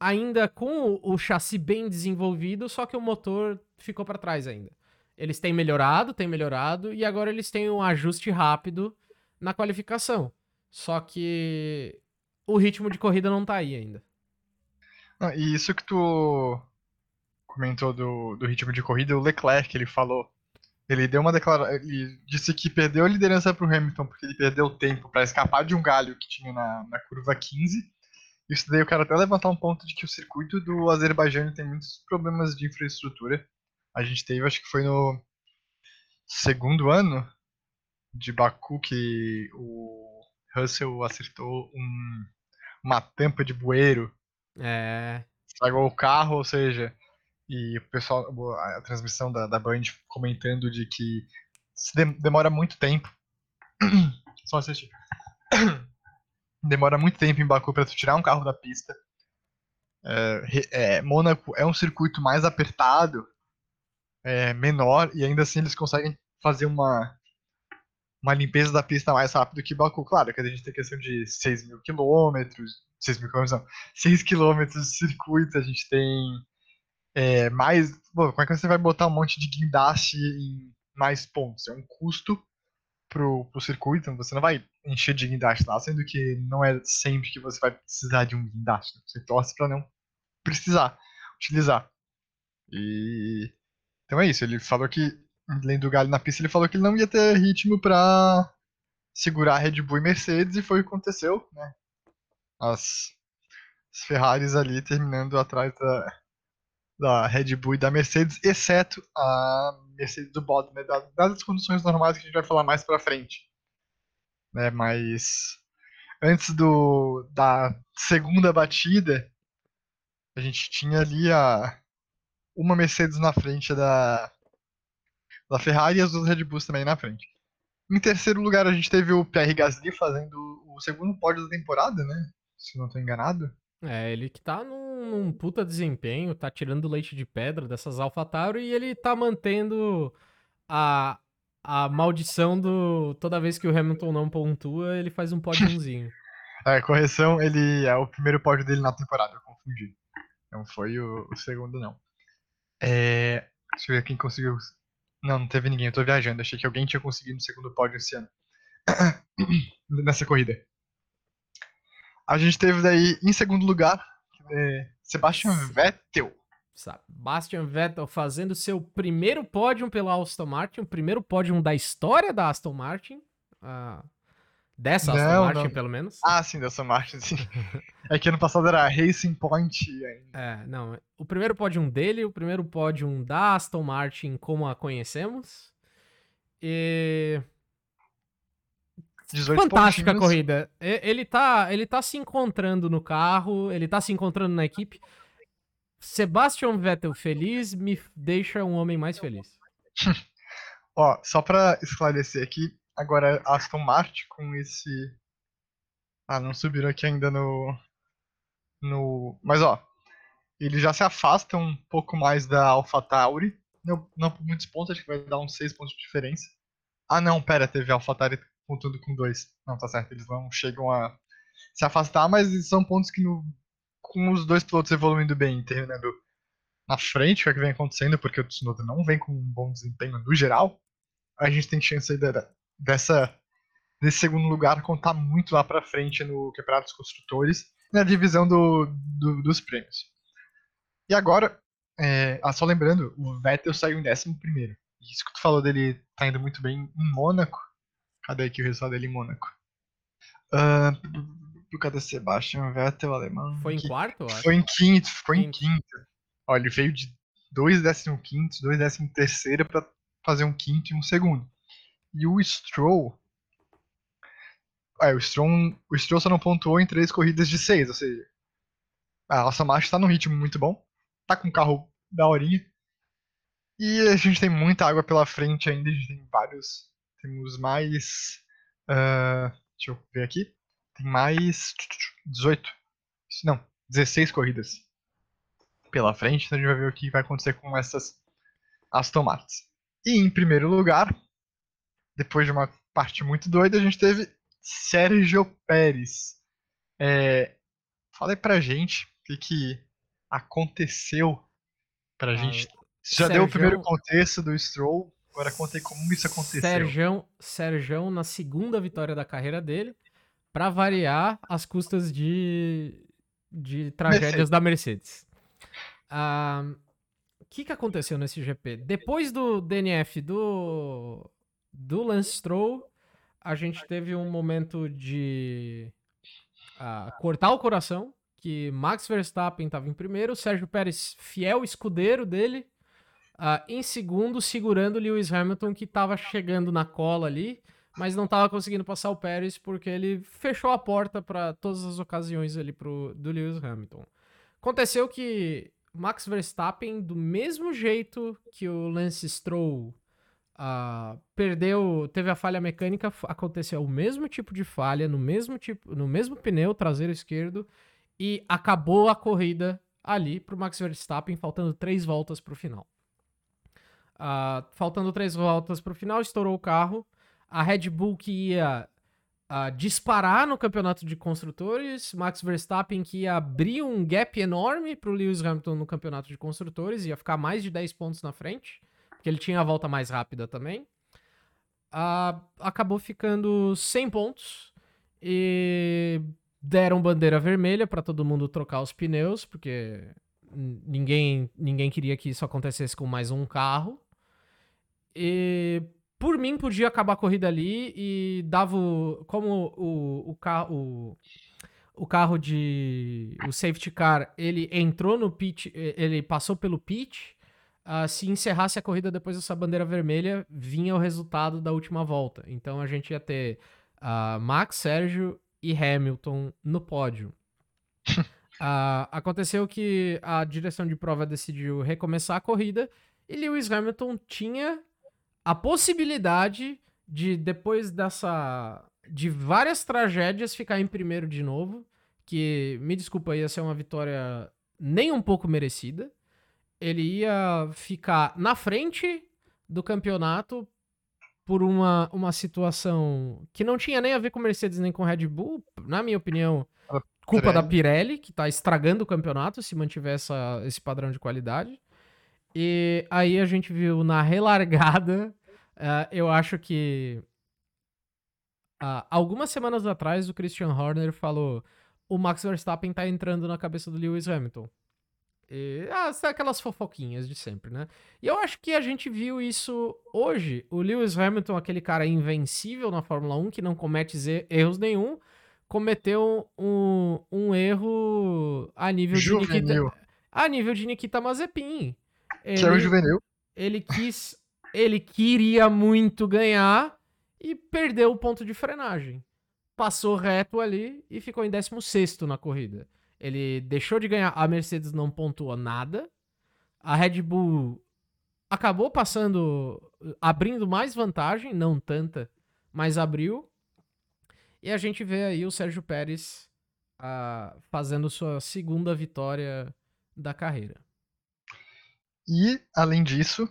ainda com o, o chassi bem desenvolvido, só que o motor ficou para trás ainda. Eles têm melhorado, têm melhorado, e agora eles têm um ajuste rápido na qualificação. Só que o ritmo de corrida não tá aí ainda. Não, e isso que tu comentou do, do ritmo de corrida, o Leclerc, ele falou. Ele deu uma declaração. Ele disse que perdeu a liderança pro Hamilton, porque ele perdeu tempo para escapar de um galho que tinha na, na curva 15. Isso daí eu quero até levantar um ponto de que o circuito do Azerbaijão tem muitos problemas de infraestrutura. A gente teve, acho que foi no segundo ano de Baku que o Russell acertou um- uma tampa de bueiro É. estragou o carro, ou seja, e o pessoal, a transmissão da, da Band comentando de que demora muito tempo. Só assistir. demora muito tempo em Baku para tu tirar um carro da pista. É, é, Mônaco é um circuito mais apertado, é, menor, e ainda assim eles conseguem fazer uma uma limpeza da pista mais rápido que Baku. Claro que a gente tem questão de 6 mil quilômetros, 6 mil quilômetros não, 6 quilômetros de circuito, a gente tem é, mais. Bom, como é que você vai botar um monte de guindaste em mais pontos? É um custo pro, pro circuito, você não vai encher de guindaste lá, sendo que não é sempre que você vai precisar de um guindaste. Você torce para não precisar utilizar. E. Então é isso, ele falou que, além do galho na pista, ele falou que ele não ia ter ritmo para segurar Red Bull e Mercedes, e foi o que aconteceu, né? As, as Ferraris ali terminando atrás da, da Red Bull e da Mercedes, exceto a Mercedes do Bottas, né? da- Dadas as condições normais que a gente vai falar mais pra frente. Né? Mas antes do, da segunda batida, a gente tinha ali a, uma Mercedes na frente da, da Ferrari e as duas Red Bulls também na frente. Em terceiro lugar, a gente teve o Pierre Gasly fazendo o segundo pódio da temporada, né? Se não estou enganado. É, ele que tá num, num puta desempenho, tá tirando leite de pedra dessas AlphaTauri e ele tá mantendo a, a maldição do. Toda vez que o Hamilton não pontua, ele faz um pódiozinho. É, correção, ele é o primeiro pódio dele na temporada, eu confundi. Não foi o, o segundo, não. É, deixa eu ver quem conseguiu. Não, não teve ninguém, eu tô viajando. Achei que alguém tinha conseguido o segundo pódio esse ano. Nessa corrida. A gente teve daí, em segundo lugar, é, Sebastian Vettel. Sebastian Vettel fazendo seu primeiro pódio pela Aston Martin, o primeiro pódio da história da Aston Martin. Uh, dessa não, Aston Martin, não. pelo menos. Ah, sim, da Aston Martin, sim. é que ano passado era Racing Point ainda. É, não. O primeiro pódio dele, o primeiro pódio da Aston Martin como a conhecemos. E. Fantástica a corrida. Ele tá, ele tá se encontrando no carro, ele tá se encontrando na equipe. Sebastian Vettel feliz me deixa um homem mais feliz. Ó, só pra esclarecer aqui, agora Aston Martin com esse. Ah, não subiram aqui ainda no. no... Mas ó, ele já se afasta um pouco mais da AlphaTauri. Não, não por muitos pontos, acho que vai dar uns 6 pontos de diferença. Ah não, pera, teve AlphaTauri pontuando com 2. Não, tá certo, eles não chegam a se afastar, mas são pontos que no com os dois pilotos evoluindo bem, terminando na frente, o que, é que vem acontecendo, porque o Tsunoda não vem com um bom desempenho no geral, a gente tem chance aí dessa, desse segundo lugar contar muito lá pra frente no Campeonato dos Construtores, na divisão do, do, dos prêmios. E agora, é, ah, só lembrando, o Vettel saiu em 11 primeiro. Isso que tu falou dele tá indo muito bem em Mônaco. Cadê aqui o resultado dele em Mônaco? Uh, causa Sebastian Vettel, alemão. Foi em quarto, acho? Foi em quinto, ficou em quinto. Olha, ele veio de dois décimo quinto, dois décimo terceiro pra fazer um quinto e um segundo. E o Stroll... É, o Stroll, o Stroll só não pontuou em três corridas de seis, ou seja... A nossa marcha tá num ritmo muito bom. Tá com um carro da horinha. E a gente tem muita água pela frente ainda, a gente tem vários... Temos mais... Uh, deixa eu ver aqui tem mais 18. Não, 16 corridas pela frente. Então a gente vai ver o que vai acontecer com essas Aston Martins. E em primeiro lugar, depois de uma parte muito doida, a gente teve Sérgio Pérez. É, fala aí pra gente o que, que aconteceu pra ah, gente. Você já Sérgio... deu o primeiro contexto do Stroll, agora contei como isso aconteceu. Sérgio, Sérgio na segunda vitória da carreira dele para variar as custas de, de tragédias Mercedes. da Mercedes. Ah, o que, que aconteceu nesse GP? Depois do DNF do, do Lance Stroll, a gente teve um momento de uh, cortar o coração, que Max Verstappen estava em primeiro, Sérgio Pérez, fiel escudeiro dele, uh, em segundo, segurando Lewis Hamilton, que estava chegando na cola ali mas não estava conseguindo passar o Pérez porque ele fechou a porta para todas as ocasiões ali pro, do Lewis Hamilton. Aconteceu que Max Verstappen, do mesmo jeito que o Lance Stroll uh, perdeu, teve a falha mecânica, aconteceu o mesmo tipo de falha no mesmo tipo, no mesmo pneu traseiro esquerdo e acabou a corrida ali para o Max Verstappen, faltando três voltas para o final. Uh, faltando três voltas para o final, estourou o carro. A Red Bull que ia uh, disparar no campeonato de construtores, Max Verstappen que ia abrir um gap enorme para o Lewis Hamilton no campeonato de construtores, ia ficar mais de 10 pontos na frente, porque ele tinha a volta mais rápida também. Uh, acabou ficando 100 pontos e deram bandeira vermelha para todo mundo trocar os pneus, porque ninguém, ninguém queria que isso acontecesse com mais um carro. E por mim, podia acabar a corrida ali e dava. O, como o, o, carro, o, o carro de. O safety car, ele entrou no pit, ele passou pelo pit. Uh, se encerrasse a corrida depois dessa bandeira vermelha, vinha o resultado da última volta. Então a gente ia ter uh, Max, Sérgio e Hamilton no pódio. uh, aconteceu que a direção de prova decidiu recomeçar a corrida e Lewis Hamilton tinha a possibilidade de, depois dessa. de várias tragédias, ficar em primeiro de novo. Que, me desculpa, ia ser uma vitória nem um pouco merecida. Ele ia ficar na frente do campeonato por uma, uma situação que não tinha nem a ver com Mercedes nem com Red Bull, na minha opinião, culpa da Pirelli, que tá estragando o campeonato se mantiver essa, esse padrão de qualidade. E aí a gente viu na relargada, uh, eu acho que uh, algumas semanas atrás o Christian Horner falou: o Max Verstappen tá entrando na cabeça do Lewis Hamilton. E, ah, aquelas fofoquinhas de sempre, né? E eu acho que a gente viu isso hoje. O Lewis Hamilton, aquele cara invencível na Fórmula 1, que não comete erros nenhum, cometeu um, um erro a nível juvenil. de Nikita, a nível de Nikita Mazepin. Ele, que é o juvenil. Ele quis, ele queria muito ganhar e perdeu o ponto de frenagem. Passou reto ali e ficou em 16 na corrida. Ele deixou de ganhar, a Mercedes não pontuou nada. A Red Bull acabou passando, abrindo mais vantagem, não tanta, mas abriu. E a gente vê aí o Sérgio Pérez uh, fazendo sua segunda vitória da carreira. E, além disso,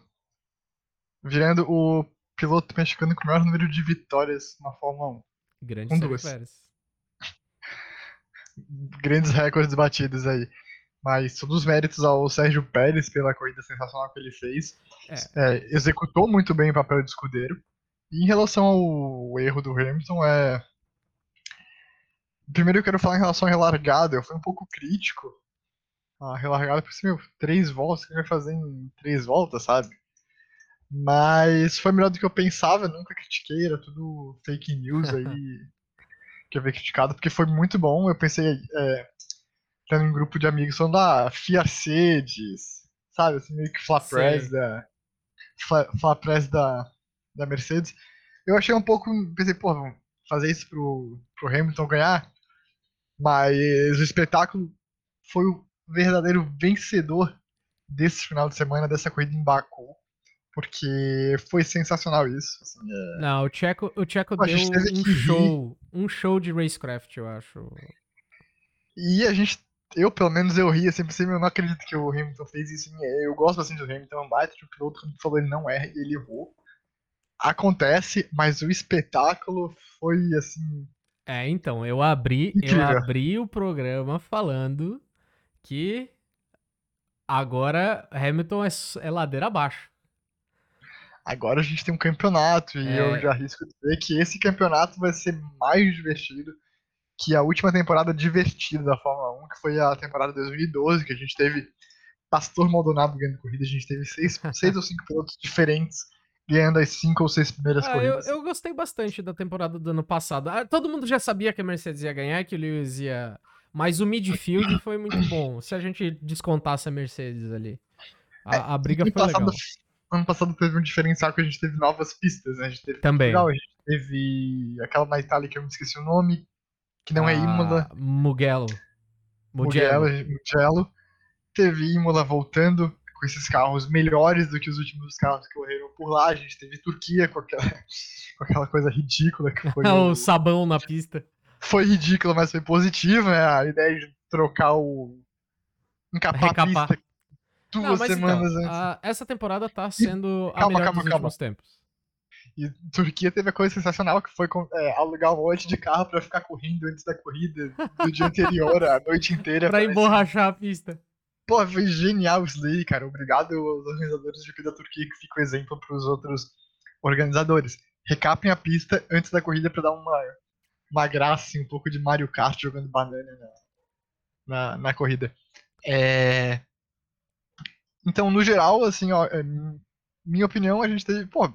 virando o piloto mexicano com o maior número de vitórias na Fórmula 1. Grande com Sérgio duas. Pérez. Grandes recordes batidos aí. Mas todos os méritos ao Sérgio Pérez pela corrida sensacional que ele fez. É. É, executou muito bem o papel de escudeiro. E em relação ao erro do Hamilton, é. Primeiro eu quero falar em relação à relargada. Eu fui um pouco crítico. A relargada, por cima, três voltas, que ele vai fazer em três voltas, sabe? Mas foi melhor do que eu pensava, eu nunca critiquei, era tudo fake news aí que eu vi criticado, porque foi muito bom. Eu pensei, é, tendo um grupo de amigos falando, ah, Fiacedes, sabe, assim, meio que Flapress da. Flapress da, da Mercedes. Eu achei um pouco. Pensei, pô, fazer isso pro, pro Hamilton ganhar. Mas o espetáculo foi o verdadeiro vencedor desse final de semana, dessa corrida em Baku porque foi sensacional isso. Assim, é... Não, o Checo, o Checo deu um show, um show de racecraft, eu acho. E a gente, eu pelo menos eu ri, sempre assim, eu não acredito que o Hamilton fez isso. Eu gosto assim do Hamilton, é um baita de piloto, como falou, ele não erra, ele errou. Acontece, mas o espetáculo foi assim. É, então, eu abri, eu abri o programa falando que agora Hamilton é, é ladeira abaixo agora a gente tem um campeonato e é. eu já arrisco dizer que esse campeonato vai ser mais divertido que a última temporada divertida da Fórmula 1, que foi a temporada 2012, que a gente teve Pastor Maldonado ganhando corrida, a gente teve seis, seis ou cinco pilotos diferentes ganhando as cinco ou seis primeiras ah, corridas. Eu, eu, gostei bastante da temporada do ano passado. Ah, todo mundo já sabia que a Mercedes ia ganhar, que o Lewis ia. Mas o midfield foi muito bom. Se a gente descontasse a Mercedes ali. A, é, a briga foi legal ano passado teve um diferencial que a gente teve novas pistas, né? A gente teve Também. Portugal, a gente teve aquela na Itália que eu me esqueci o nome, que não é ah, é Imola. Mugello. Mugello. Mugello. Teve Imola voltando com esses carros melhores do que os últimos carros que correram por lá. A gente teve Turquia com aquela, com aquela coisa ridícula que foi. o, sabão na pista. Foi ridículo, mas foi positivo, né? A ideia de trocar o. encapar Recapar. a pista duas Não, semanas então, antes. A, essa temporada tá sendo a calma, melhor calma, dos calma. últimos tempos. E Turquia teve a coisa sensacional que foi é, alugar um monte de carro para ficar correndo antes da corrida do dia anterior, a noite inteira. pra emborrachar a pista. Pô, foi genial isso daí, cara. Obrigado aos organizadores de da Turquia que fica o exemplo pros outros organizadores. Recapem a pista antes da corrida para dar uma, uma graça, assim, um pouco de Mario Kart jogando banana na, na, na corrida. É... Então, no geral, assim, ó, é, minha opinião, a gente teve, pô,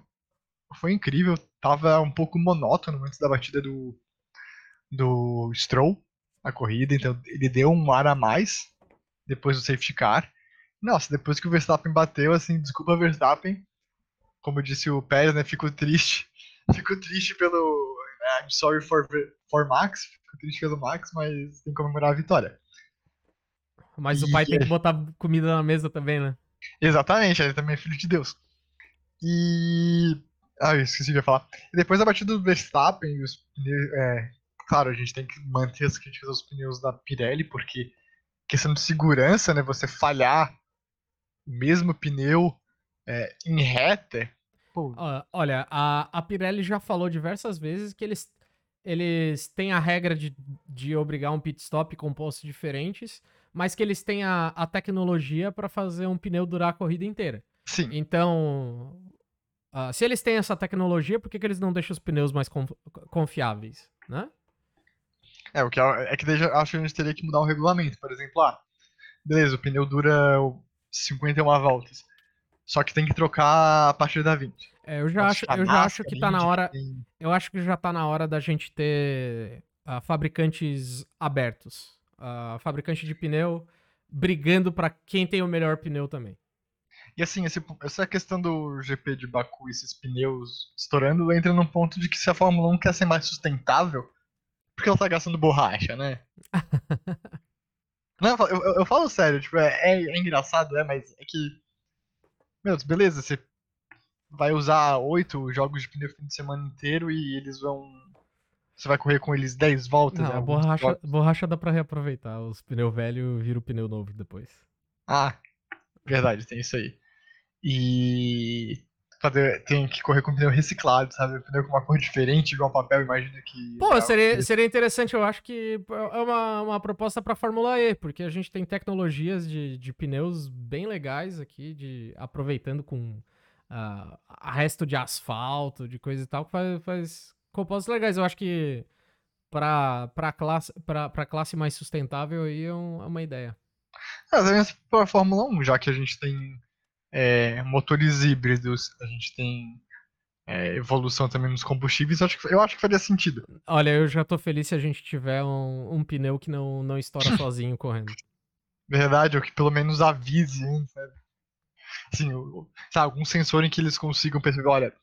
foi incrível, tava um pouco monótono antes da batida do do Stroll a corrida, então ele deu um ar a mais depois do safety car. Nossa, depois que o Verstappen bateu, assim, desculpa Verstappen, como disse o Pérez, né, fico triste, fico triste pelo né, I'm sorry for, for Max, fico triste pelo Max, mas tem que comemorar a vitória. Mas e... o pai tem que botar comida na mesa também, né? Exatamente, ele também é filho de Deus. E. Ah, eu esqueci de falar. E depois da batida do Verstappen, os pneus, é, claro, a gente tem que manter as críticas aos pneus da Pirelli, porque questão de segurança, né? Você falhar o mesmo pneu é, em reta, pô, pô. Olha, a, a Pirelli já falou diversas vezes que eles, eles têm a regra de, de obrigar um pit stop com postos diferentes, mas que eles têm a, a tecnologia para fazer um pneu durar a corrida inteira. Sim. Então, ah, se eles têm essa tecnologia, por que, que eles não deixam os pneus mais conf- confiáveis, né? É, o que eu- é que acho que a gente teria que mudar o regulamento. Por exemplo, ah, beleza, o pneu dura o 51 voltas. Só que tem que trocar a partir da 20. É, eu já Nossa, acho, eu já acho que tá na hora, tem- eu acho que já tá na hora da gente ter ah, fabricantes abertos, Ah, fabricante de pneu brigando para quem tem o melhor pneu também. E assim, esse- essa questão do GP de Baku e esses pneus estourando entra num ponto de que se a Fórmula 1 quer ser mais sustentável, porque ela tá gastando borracha, né? Não, eu, eu- eu falo sério, tipo, é, é- é engraçado, é, mas é que. Meu Deus, beleza, você vai usar oito jogos de pneu o fim de semana inteiro e eles vão. Você vai correr com eles 10 voltas, Não, né? a borracha, borracha dá pra reaproveitar. Os pneus velhos viram pneu novo depois. Ah, verdade, tem isso aí. E fazer, tem que correr com pneu reciclado, sabe? Pneu com uma cor diferente, igual papel, imagina que. Pô, é, seria, seria interessante, eu acho que é uma, uma proposta pra Fórmula E, porque a gente tem tecnologias de, de pneus bem legais aqui, de aproveitando com ah, resto de asfalto, de coisa e tal, que faz, faz compostos legais. Eu acho que pra, pra, classe, pra, pra classe mais sustentável aí é, é uma ideia. Ah, também pra Fórmula 1, já que a gente tem é, motores híbridos, a gente tem é, evolução também nos combustíveis, acho que, eu acho que faria sentido. Olha, eu já tô feliz se a gente tiver um, um pneu que não, não estoura sozinho correndo. Verdade, ou que pelo menos avise, hein, sabe? Assim, sabe, algum sensor em que eles consigam perceber, olha,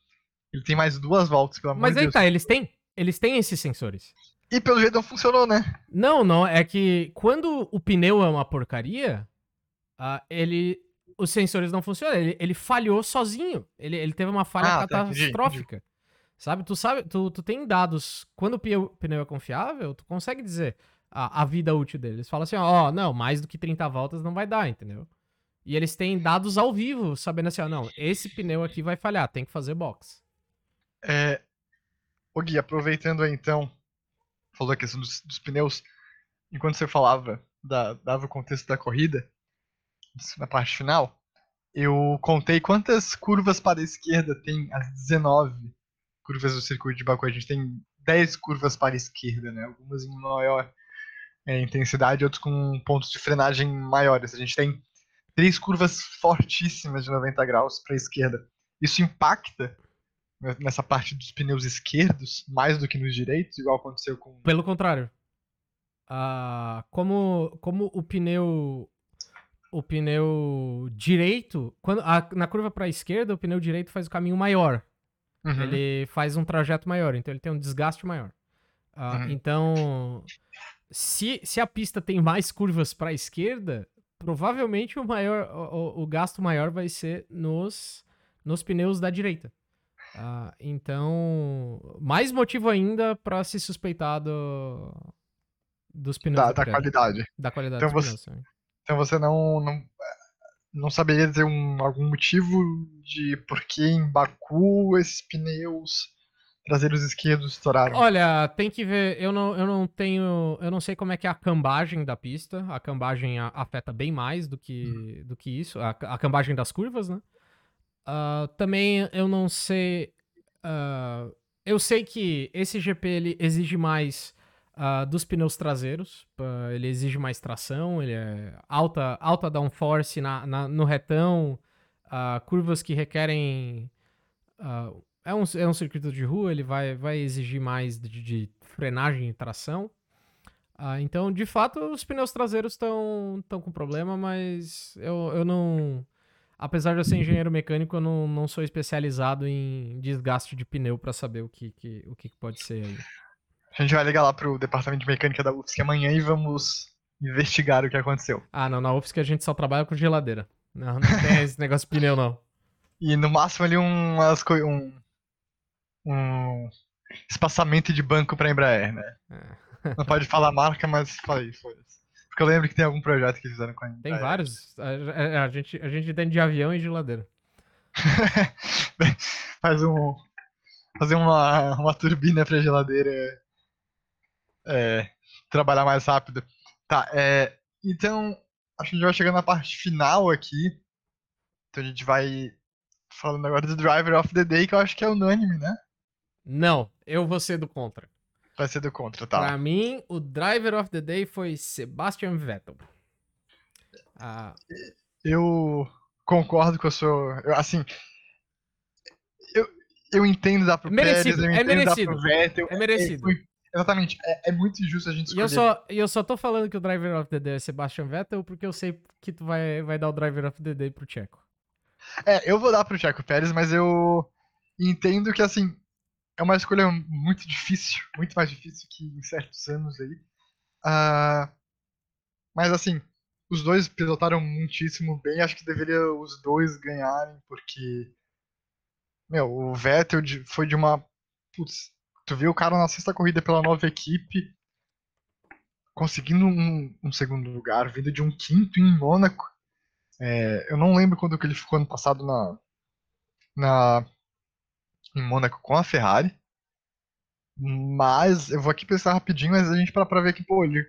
ele tem mais duas voltas, pelo amor Mas de aí Deus. tá, eles têm. Eles têm esses sensores. E pelo jeito não funcionou, né? Não, não, é que quando o pneu é uma porcaria, ah, ele. Os sensores não funcionam. Ele, ele falhou sozinho. Ele, ele teve uma falha Ah, tá, entendi, catastrófica. Sabe? Tu sabe, tu, tu tem dados. Quando o pneu, pneu é confiável, tu consegue dizer a, a vida útil dele. Eles falam assim, ó, não, mais do que 30 voltas não vai dar, entendeu? E eles têm dados ao vivo, sabendo assim, ó, não, esse pneu aqui vai falhar, tem que fazer box. É, ô Gui, aproveitando aí então, falou a questão dos, dos pneus, enquanto você falava, da, dava o contexto da corrida, na parte final, eu contei quantas curvas para a esquerda tem as 19 curvas do circuito de Baku. A gente tem 10 curvas para a esquerda, né? Algumas em maior é, intensidade, outras com pontos de frenagem maiores. A gente tem três curvas fortíssimas de 90 graus para a esquerda. Isso impacta nessa parte dos pneus esquerdos mais do que nos direitos, igual aconteceu com. Pelo contrário. Ah, como, como o pneu. O pneu direito. Quando, a- na curva para a esquerda, o pneu direito faz o caminho maior. Uhum. Ele faz um trajeto maior, então ele tem um desgaste maior. Ah, Uhum. Então, se, se a pista tem mais curvas para a esquerda, provavelmente o, maior, o, o- o gasto maior vai ser nos, nos pneus da direita. Ah, então, mais motivo ainda para se suspeitar do, dos pneus Da, da, qualidade. da qualidade Então você- pneus. Então você não, não, não saberia dizer um, algum motivo de por que em Baku esses pneus traseiros esquerdos estouraram. Olha, tem que ver. Eu não, eu não tenho. Eu não sei como é que é a cambagem da pista. A cambagem afeta bem mais do que, do que isso. A, a cambagem das curvas, né? Ah, também eu não sei. ah, eu sei que esse GP ele exige mais ah, dos pneus traseiros. ele exige mais tração. Ele é alta, alta downforce na, na- no retão. curvas que requerem. é um, é um circuito de rua, ele vai, vai exigir mais de, de frenagem e tração. Então, de fato, os pneus traseiros estão com problema, mas eu, eu não. Apesar de eu ser engenheiro mecânico, eu não, não sou especializado em desgaste de pneu para saber o que, que, o que, pode ser aí. A gente vai ligar lá pro departamento de mecânica da UFSC amanhã e vamos investigar o que aconteceu. Ah, não, na UFSC a gente só trabalha com geladeira. Não, não tem esse negócio de pneu, não. E no máximo ali umas um, um espaçamento de banco pra Embraer, né? É. Não pode falar marca, mas falei, foda-se. Porque eu lembro que tem algum projeto que fizeram com a. Tem vários. A, a- a gente, a gente tem de avião e geladeira. Faz um. Fazer uma, uma turbina pra geladeira é, trabalhar mais rápido. Tá, é, então, acho que a gente vai chegando na parte final aqui. Então a gente vai falando agora do Driver of the Day, que eu acho que é unânime, né? Não, eu vou ser do contra. Vai ser do contra, tá. Pra mim, o Driver of the Day foi Sebastian Vettel. Ah, Eu concordo com a sua. eu, assim. Eu, eu entendo dar pro Merecido, Pérez, eu é entendo dar merecido, pro Vettel. é merecido. foi- exatamente, é, é muito injusto a gente E eu escolher. só, e eu só tô falando que o Driver of the Day é Sebastian Vettel porque eu sei que tu vai, vai dar o Driver of the Day pro Checo. É, eu vou dar pro Checo Pérez, mas eu entendo que, assim, é uma escolha muito difícil, muito mais difícil que em certos anos aí. Ah, mas, assim, os dois pilotaram muitíssimo bem, acho que deveria os dois ganharem, porque, meu, o Vettel foi de uma, putz, tu viu o cara na sexta corrida pela nova equipe, conseguindo um, um segundo lugar, vindo de um quinto em Mônaco, é, eu não lembro quando que ele ficou ano passado na, na em Mônaco com a Ferrari. Mas eu vou aqui pensar rapidinho, mas a gente para pra ver que, pô, ele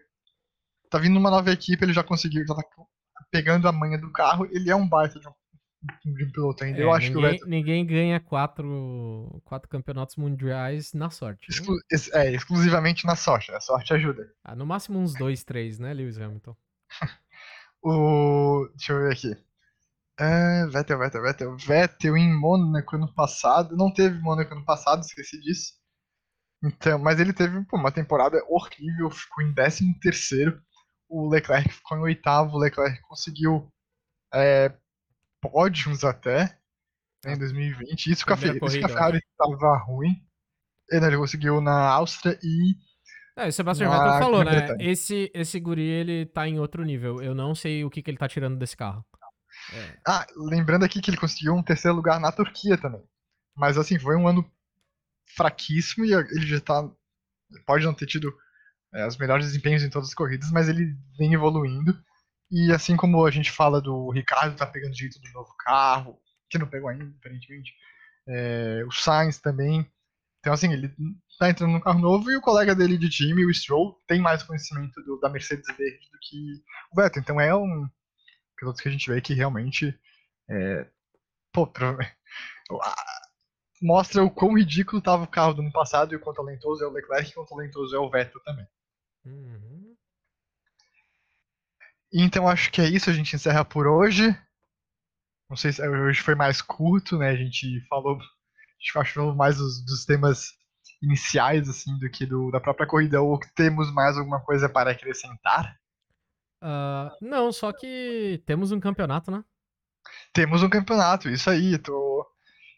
tá vindo uma nova equipe, ele já conseguiu, já tá pegando a manha do carro, ele é um baita de um, de um piloto ainda. É, eu acho que o ninguém, Vettel, ninguém ganha quatro, quatro campeonatos mundiais na sorte. exclu- ex- é, exclusivamente na sorte, a sorte ajuda. Ah, no máximo uns dois, três, né, Lewis Hamilton? O. Deixa eu ver aqui. É, Vettel, Vettel, Vettel. Vettel em Mônaco ano passado. Não teve Mônaco ano passado, esqueci disso. Então, mas ele teve pô, uma temporada horrível, ficou em 13 terceiro. O Leclerc ficou em oitavo. O Leclerc conseguiu é, pódios até né, em 2020. Isso que a, Fe- Primeira isso que a corrida, Ferrari estava ruim. Ele, ele conseguiu na Áustria e É, o Sebastian Vettel falou, né? Esse, esse guri, ele tá em outro nível. Eu não sei o que, que ele tá tirando desse carro. É, Ah, lembrando aqui que ele conseguiu um terceiro lugar na Turquia também. Mas assim, foi um ano fraquíssimo e ele já tá. Pode não ter tido é, os melhores desempenhos em todas as corridas, mas ele vem evoluindo. E assim como a gente fala do Ricardo tá pegando jeito do novo carro, que não pegou ainda, aparentemente. é, o Sainz também. Então, assim, ele tá entrando num carro novo e o colega dele de time, o Stroll, tem mais conhecimento do- da Mercedes verde do que o Vettel. Então é um piloto que a gente vê que realmente é, pô, pro- a- mostra o quão ridículo estava o carro do ano passado e o quão talentoso é o Leclerc e o quão talentoso é o Vettel também. uhum. Então acho que é isso, a gente encerra por hoje. Não sei se hoje foi mais curto, né? A gente falou, a gente falou mais dos, dos temas iniciais assim do que do, da própria corrida ou temos mais alguma coisa para acrescentar? Ah, não, só que temos um campeonato, né? Temos um campeonato, isso aí. Tô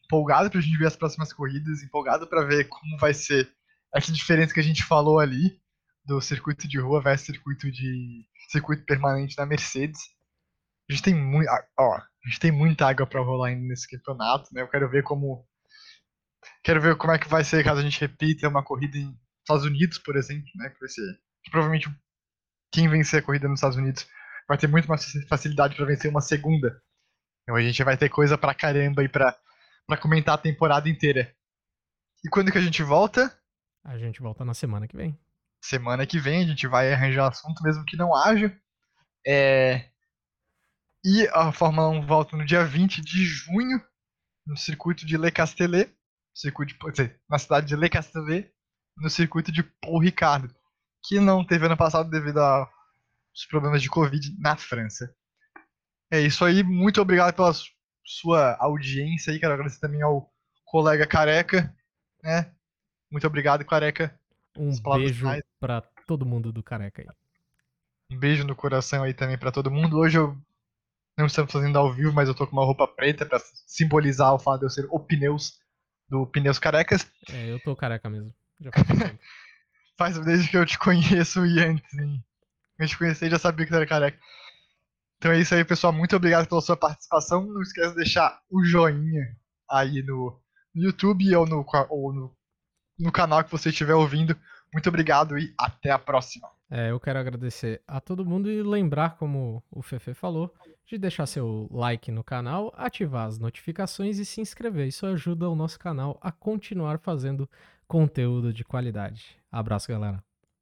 empolgado pra gente ver as próximas corridas, empolgado pra ver como vai ser essa diferença que a gente falou ali do circuito de rua versus circuito de circuito permanente da Mercedes. A gente tem muito, ó, a gente tem muita água pra rolar ainda nesse campeonato, né? Eu quero ver como quero ver como é que vai ser caso a gente repita uma corrida em Estados Unidos, por exemplo, né? Que vai ser que provavelmente quem vencer a corrida nos Estados Unidos vai ter muito mais facilidade pra vencer uma segunda. Então a gente vai ter coisa pra caramba aí pra, pra comentar a temporada inteira. E quando que a gente volta? A gente volta na semana que vem. Semana que vem a gente vai arranjar assunto mesmo que não haja. É... E a Fórmula 1 volta no dia 20 de junho, no circuito de Le Castellet, circuito de, dizer, na cidade de Le Castellet, no circuito de Paul Ricard, que não teve ano passado devido aos problemas de Covid na França. É isso aí, muito obrigado pela su- sua audiência aí, quero agradecer também ao colega Careca, né? Muito obrigado, Careca. Um beijo pra todo mundo do Careca aí. Um beijo no coração aí também pra todo mundo. Hoje eu não estamos fazendo ao vivo, mas eu tô com uma roupa preta pra simbolizar o fato de eu ser o pneus do Pneus Carecas. É, eu tô careca mesmo. Já faz desde que eu te conheço e antes, hein? Eu te conheci já sabia que tu era careca. Então é isso aí, pessoal. Muito obrigado pela sua participação. Não esqueça de deixar o joinha aí no, no YouTube ou, no, ou no, no canal que você estiver ouvindo. Muito obrigado e até a próxima. É, eu quero agradecer a todo mundo e lembrar, como o Fefe falou, de deixar seu like no canal, ativar as notificações e se inscrever. Isso ajuda o nosso canal a continuar fazendo conteúdo de qualidade. Abraço, galera.